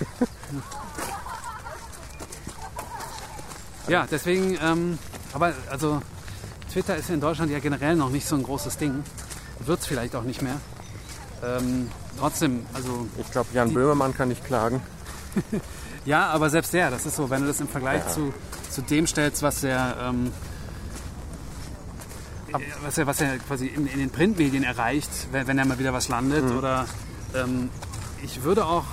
ja, deswegen, ähm, aber also Twitter ist in Deutschland ja generell noch nicht so ein großes Ding. Wird es vielleicht auch nicht mehr. Ähm, trotzdem, also Ich glaube, Jan Böhmermann kann nicht klagen. ja, aber selbst der, das ist so, wenn du das im Vergleich Ja. zu, zu dem stellst, was der, ähm, was er, was er quasi in, in den Printmedien erreicht, wenn, wenn er mal wieder was landet. Mhm. Oder ähm, ich würde auch,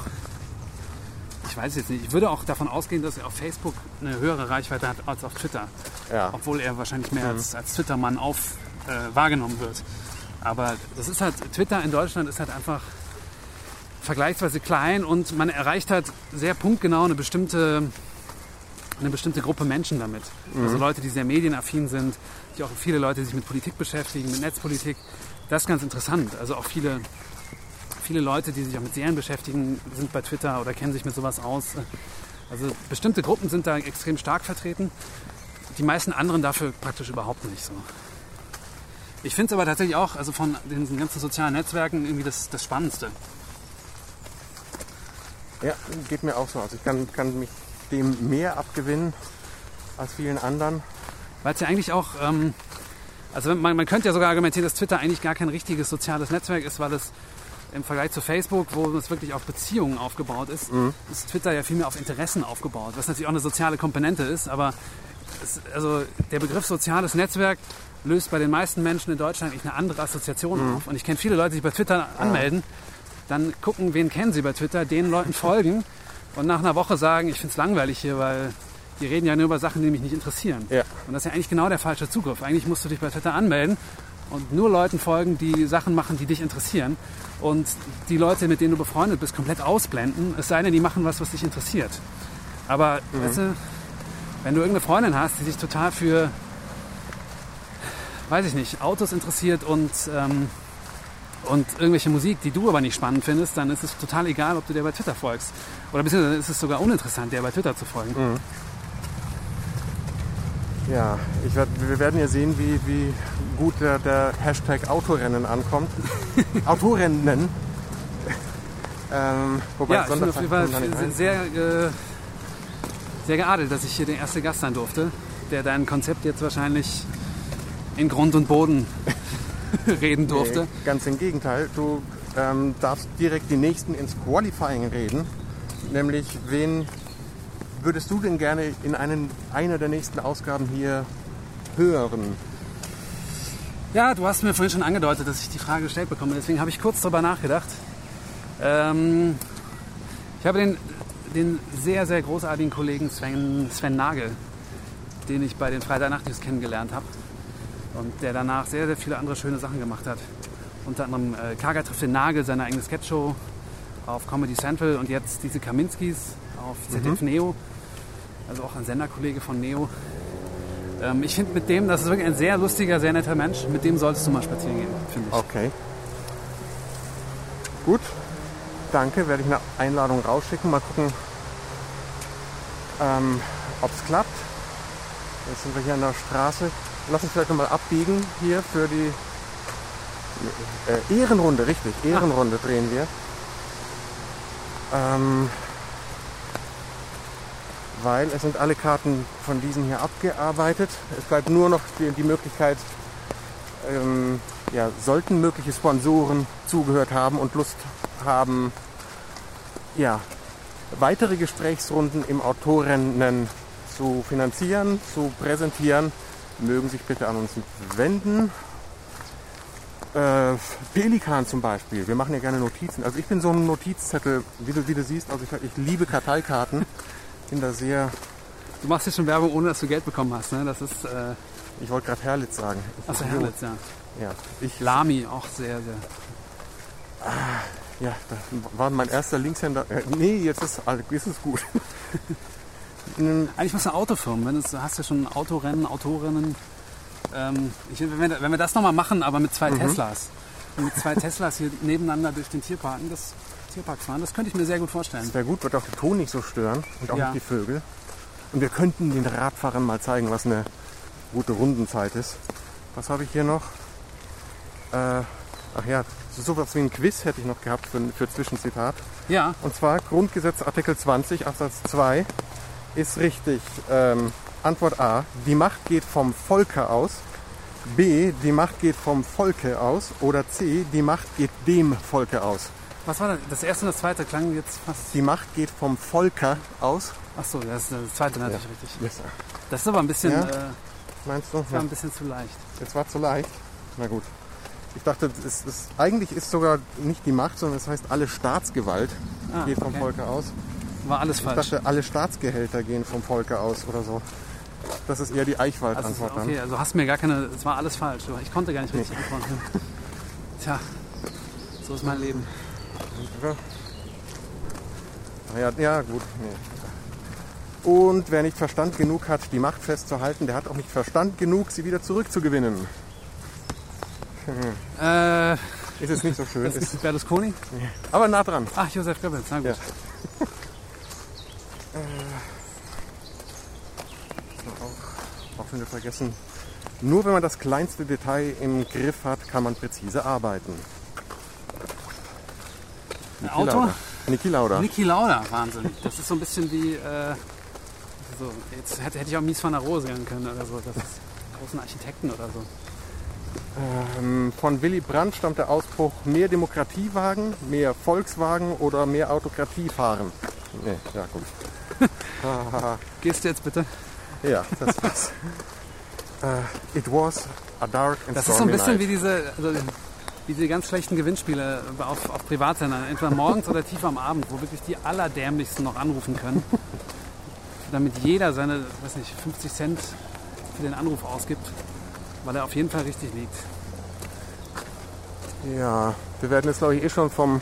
ich weiß jetzt nicht, ich würde auch davon ausgehen, dass er auf Facebook eine höhere Reichweite hat als auf Twitter. Ja. Obwohl er wahrscheinlich mehr Mhm. als, als Twitter-Mann auf, äh, wahrgenommen wird. Aber das ist halt, Twitter in Deutschland ist halt einfach vergleichsweise klein und man erreicht halt sehr punktgenau eine bestimmte, eine bestimmte Gruppe Menschen damit. Also Leute, die sehr medienaffin sind, die auch viele Leute, die sich mit Politik beschäftigen, mit Netzpolitik. Das ist ganz interessant. Also auch viele, viele Leute, die sich auch mit Serien beschäftigen, sind bei Twitter oder kennen sich mit sowas aus. Also bestimmte Gruppen sind da extrem stark vertreten. Die meisten anderen dafür praktisch überhaupt nicht so. Ich finde es aber tatsächlich auch, also von diesen ganzen sozialen Netzwerken irgendwie das, das Spannendste. Ja, geht mir auch so. Also ich kann, kann mich dem mehr abgewinnen als vielen anderen. Weil es ja eigentlich auch, ähm, also man, man könnte ja sogar argumentieren, dass Twitter eigentlich gar kein richtiges soziales Netzwerk ist, weil es im Vergleich zu Facebook, wo es wirklich auf Beziehungen aufgebaut ist, ist Twitter ja viel mehr auf Interessen aufgebaut, was natürlich auch eine soziale Komponente ist, aber es, also der Begriff soziales Netzwerk löst bei den meisten Menschen in Deutschland eigentlich eine andere Assoziation auf. Und ich kenne viele Leute, die sich bei Twitter anmelden, dann gucken, wen kennen sie bei Twitter, den Leuten folgen und nach einer Woche sagen, ich finde es langweilig hier, weil die reden ja nur über Sachen, die mich nicht interessieren. Ja. Und das ist ja eigentlich genau der falsche Zugriff. Eigentlich musst du dich bei Twitter anmelden und nur Leuten folgen, die Sachen machen, die dich interessieren. Und die Leute, mit denen du befreundet bist, komplett ausblenden. Es sei denn, die machen was, was dich interessiert. Aber weißt du, wenn du irgendeine Freundin hast, die sich total für, weiß ich nicht, Autos interessiert und, ähm, und irgendwelche Musik, die du aber nicht spannend findest, dann ist es total egal, ob du der bei Twitter folgst. Oder beziehungsweise ist es sogar uninteressant, der bei Twitter zu folgen. Ja, ich werd, wir werden ja sehen, wie, wie gut der, der Hashtag Autorennen ankommt. Autorennen. ähm, wobei Ja, ich bin auf jeden Fall sehr, äh, sehr geadelt, dass ich hier der erste Gast sein durfte, der dein Konzept jetzt wahrscheinlich in Grund und Boden reden durfte. Nee, ganz im Gegenteil. Du ähm, darfst direkt die nächsten ins Qualifying reden. Nämlich, wen würdest du denn gerne in einen, einer der nächsten Ausgaben hier hören? Ja, du hast mir vorhin schon angedeutet, dass ich die Frage gestellt bekomme. Deswegen habe ich kurz darüber nachgedacht. Ähm, ich habe den, den sehr, sehr großartigen Kollegen Sven, Sven Nagel, den ich bei den Freitagnachtnews kennengelernt habe. Und der danach sehr, sehr viele andere schöne Sachen gemacht hat. Unter anderem äh, Kaga trifft den Nagel, seine eigene Sketchshow auf Comedy Central und jetzt diese Kaminskis auf ZDF Neo. Also auch ein Senderkollege von Neo. Ähm, ich finde mit dem, das ist wirklich ein sehr lustiger, sehr netter Mensch. Mit dem solltest du mal spazieren gehen, finde ich. Okay. Gut. Danke. Werde ich eine Einladung rausschicken. Mal gucken, ähm, ob es klappt. Jetzt sind wir hier an der Straße. Lass uns vielleicht nochmal abbiegen hier für die äh, Ehrenrunde, richtig. Ehrenrunde drehen wir. Ähm, weil es sind alle Karten von diesen hier abgearbeitet. Es bleibt nur noch die, die Möglichkeit, ähm, ja, sollten mögliche Sponsoren zugehört haben und Lust haben, ja, weitere Gesprächsrunden im Autorennen zu finanzieren, zu präsentieren, mögen sich bitte an uns wenden. Äh, Pelikan zum Beispiel, wir machen ja gerne Notizen. Also ich bin so ein Notizzettel, wie du, wie du siehst, also ich, ich liebe Karteikarten, bin da sehr, Du machst jetzt schon Werbung, ohne dass du Geld bekommen hast. Ne? Das ist äh, ich wollte gerade Herlitz sagen. Achso, Herlitz, ja. Ja, ich, Lami auch sehr, sehr. Ja, das war mein erster Linkshänder. Äh, nee, jetzt ist, alles- jetzt ist gut. Mm, Eigentlich was eine Autofirma. Wenn du hast ja schon Autorennen, Autorennen. Ähm, ich, wenn, wir, wenn wir das nochmal machen, aber mit Mhm. zwei Teslas. Und mit zwei Teslas hier nebeneinander durch den Tierparken, das Tierpark fahren, das könnte ich mir sehr gut vorstellen. Wäre gut, wird auch der Ton nicht so stören und auch Ja. nicht die Vögel. Und wir könnten den Radfahrern mal zeigen, was eine gute Rundenzeit ist. Was habe ich hier noch? Äh, ach ja, so sowas wie ein Quiz hätte ich noch gehabt für, für Zwischenzitat. Ja, Und zwar Grundgesetz Artikel 20 Absatz 2 ist richtig. Ähm, Antwort A, die Macht geht vom Volke aus. B, die Macht geht vom Volke aus. Oder C, die Macht geht dem Volke aus. Was war das? Das erste und das zweite klang jetzt fast. Die Macht geht vom Volke aus. Achso, das, ist das zweite natürlich richtig. Yes. Das ist aber ein bisschen, Ja. äh, Meinst du? das war ein bisschen zu leicht. Jetzt war zu leicht. Na gut. Ich dachte, es ist, eigentlich ist sogar nicht die Macht, sondern es heißt, alle Staatsgewalt Ah, geht vom okay. Volke aus. War alles Ich falsch. dachte, alle Staatsgehälter gehen vom Volke aus oder so. Das ist eher die Also, Eichwald-Antwort dann. okay, also hast mir gar keine. Es war alles falsch. Ich konnte gar nicht richtig antworten. Tja, so ist mein Leben. Ja. Ah Ja, ja, gut. Nee. Und wer nicht Verstand genug hat, die Macht festzuhalten, der hat auch nicht Verstand genug, sie wieder zurückzugewinnen. Äh, Ist es nicht so schön. das Ist, ist Berlusconi? aber nah dran. Ach, Josef Goebbels, na gut. Ja. auch, auch schon wieder vergessen. Nur wenn man das kleinste Detail im Griff hat, kann man präzise arbeiten. Ein Auto? Lauda. Niki Lauda. Niki Lauda, Wahnsinn. Das ist so ein bisschen wie. Äh, so, jetzt hätte, hätte ich auch Mies van der Rohe sehen können oder so. Das ist großen Architekten oder so. Ähm, von Willy Brandt stammt der Ausspruch, mehr Demokratie wagen, mehr Volkswagen oder mehr Autokratie fahren. Nee, ja gut. Gehst du jetzt bitte? ja, das war's. Äh, it was a dark and Das ist so ein bisschen night. wie diese, also, wie diese ganz schlechten Gewinnspiele auf, auf Privatsendern. Entweder morgens oder tief am Abend, wo wirklich die Allerdämlichsten noch anrufen können. Damit jeder seine, weiß nicht, 50 Cent für den Anruf ausgibt, weil er auf jeden Fall richtig liegt. Ja, wir werden jetzt glaube ich eh schon vom,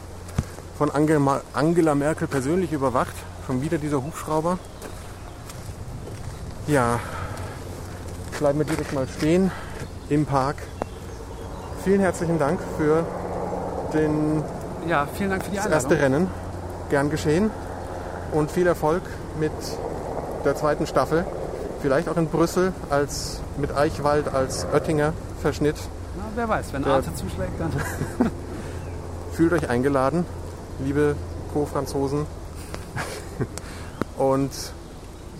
von Angela, Merkel persönlich überwacht. Schon wieder dieser Hubschrauber. Ja, bleiben wir direkt mal stehen im Park. Vielen herzlichen Dank für den, Ja, vielen Dank für die das Einladung. erste Rennen. Gern geschehen. Und viel Erfolg mit der zweiten Staffel. Vielleicht auch in Brüssel als mit Eichwald als Oettinger Verschnitt. Na, wer weiß, wenn Der- Arte zuschlägt, dann. Fühlt euch eingeladen, liebe Co-Franzosen. Und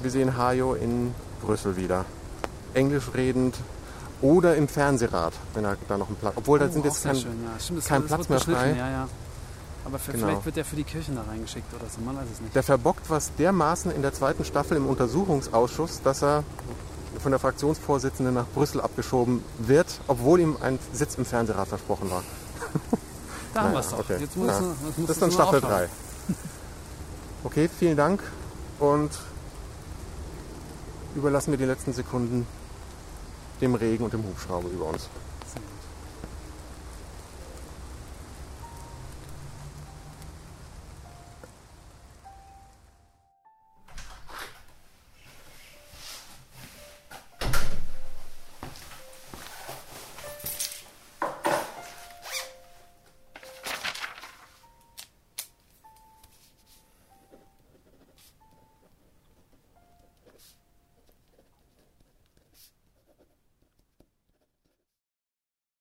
wir sehen Hajo in Brüssel wieder. Englisch redend oder im Fernsehrat, wenn er da noch einen Platz. Obwohl, da Oh, sind auch jetzt kein, schön, ja. Stimmt, kein Platz mehr frei. Ja, ja. Aber für, Genau. vielleicht wird der für die Kirchen da reingeschickt oder so, man weiß es nicht. Der verbockt was dermaßen in der zweiten Staffel im Untersuchungsausschuss, dass er von der Fraktionsvorsitzenden nach Brüssel abgeschoben wird, obwohl ihm ein Sitz im Fernsehrat versprochen war. Da haben Naja, wir es doch. okay. Jetzt muss Ja. jetzt Das ist dann Staffel aufhören. 3. Okay, vielen Dank und überlassen wir die letzten Sekunden dem Regen und dem Hubschrauber über uns.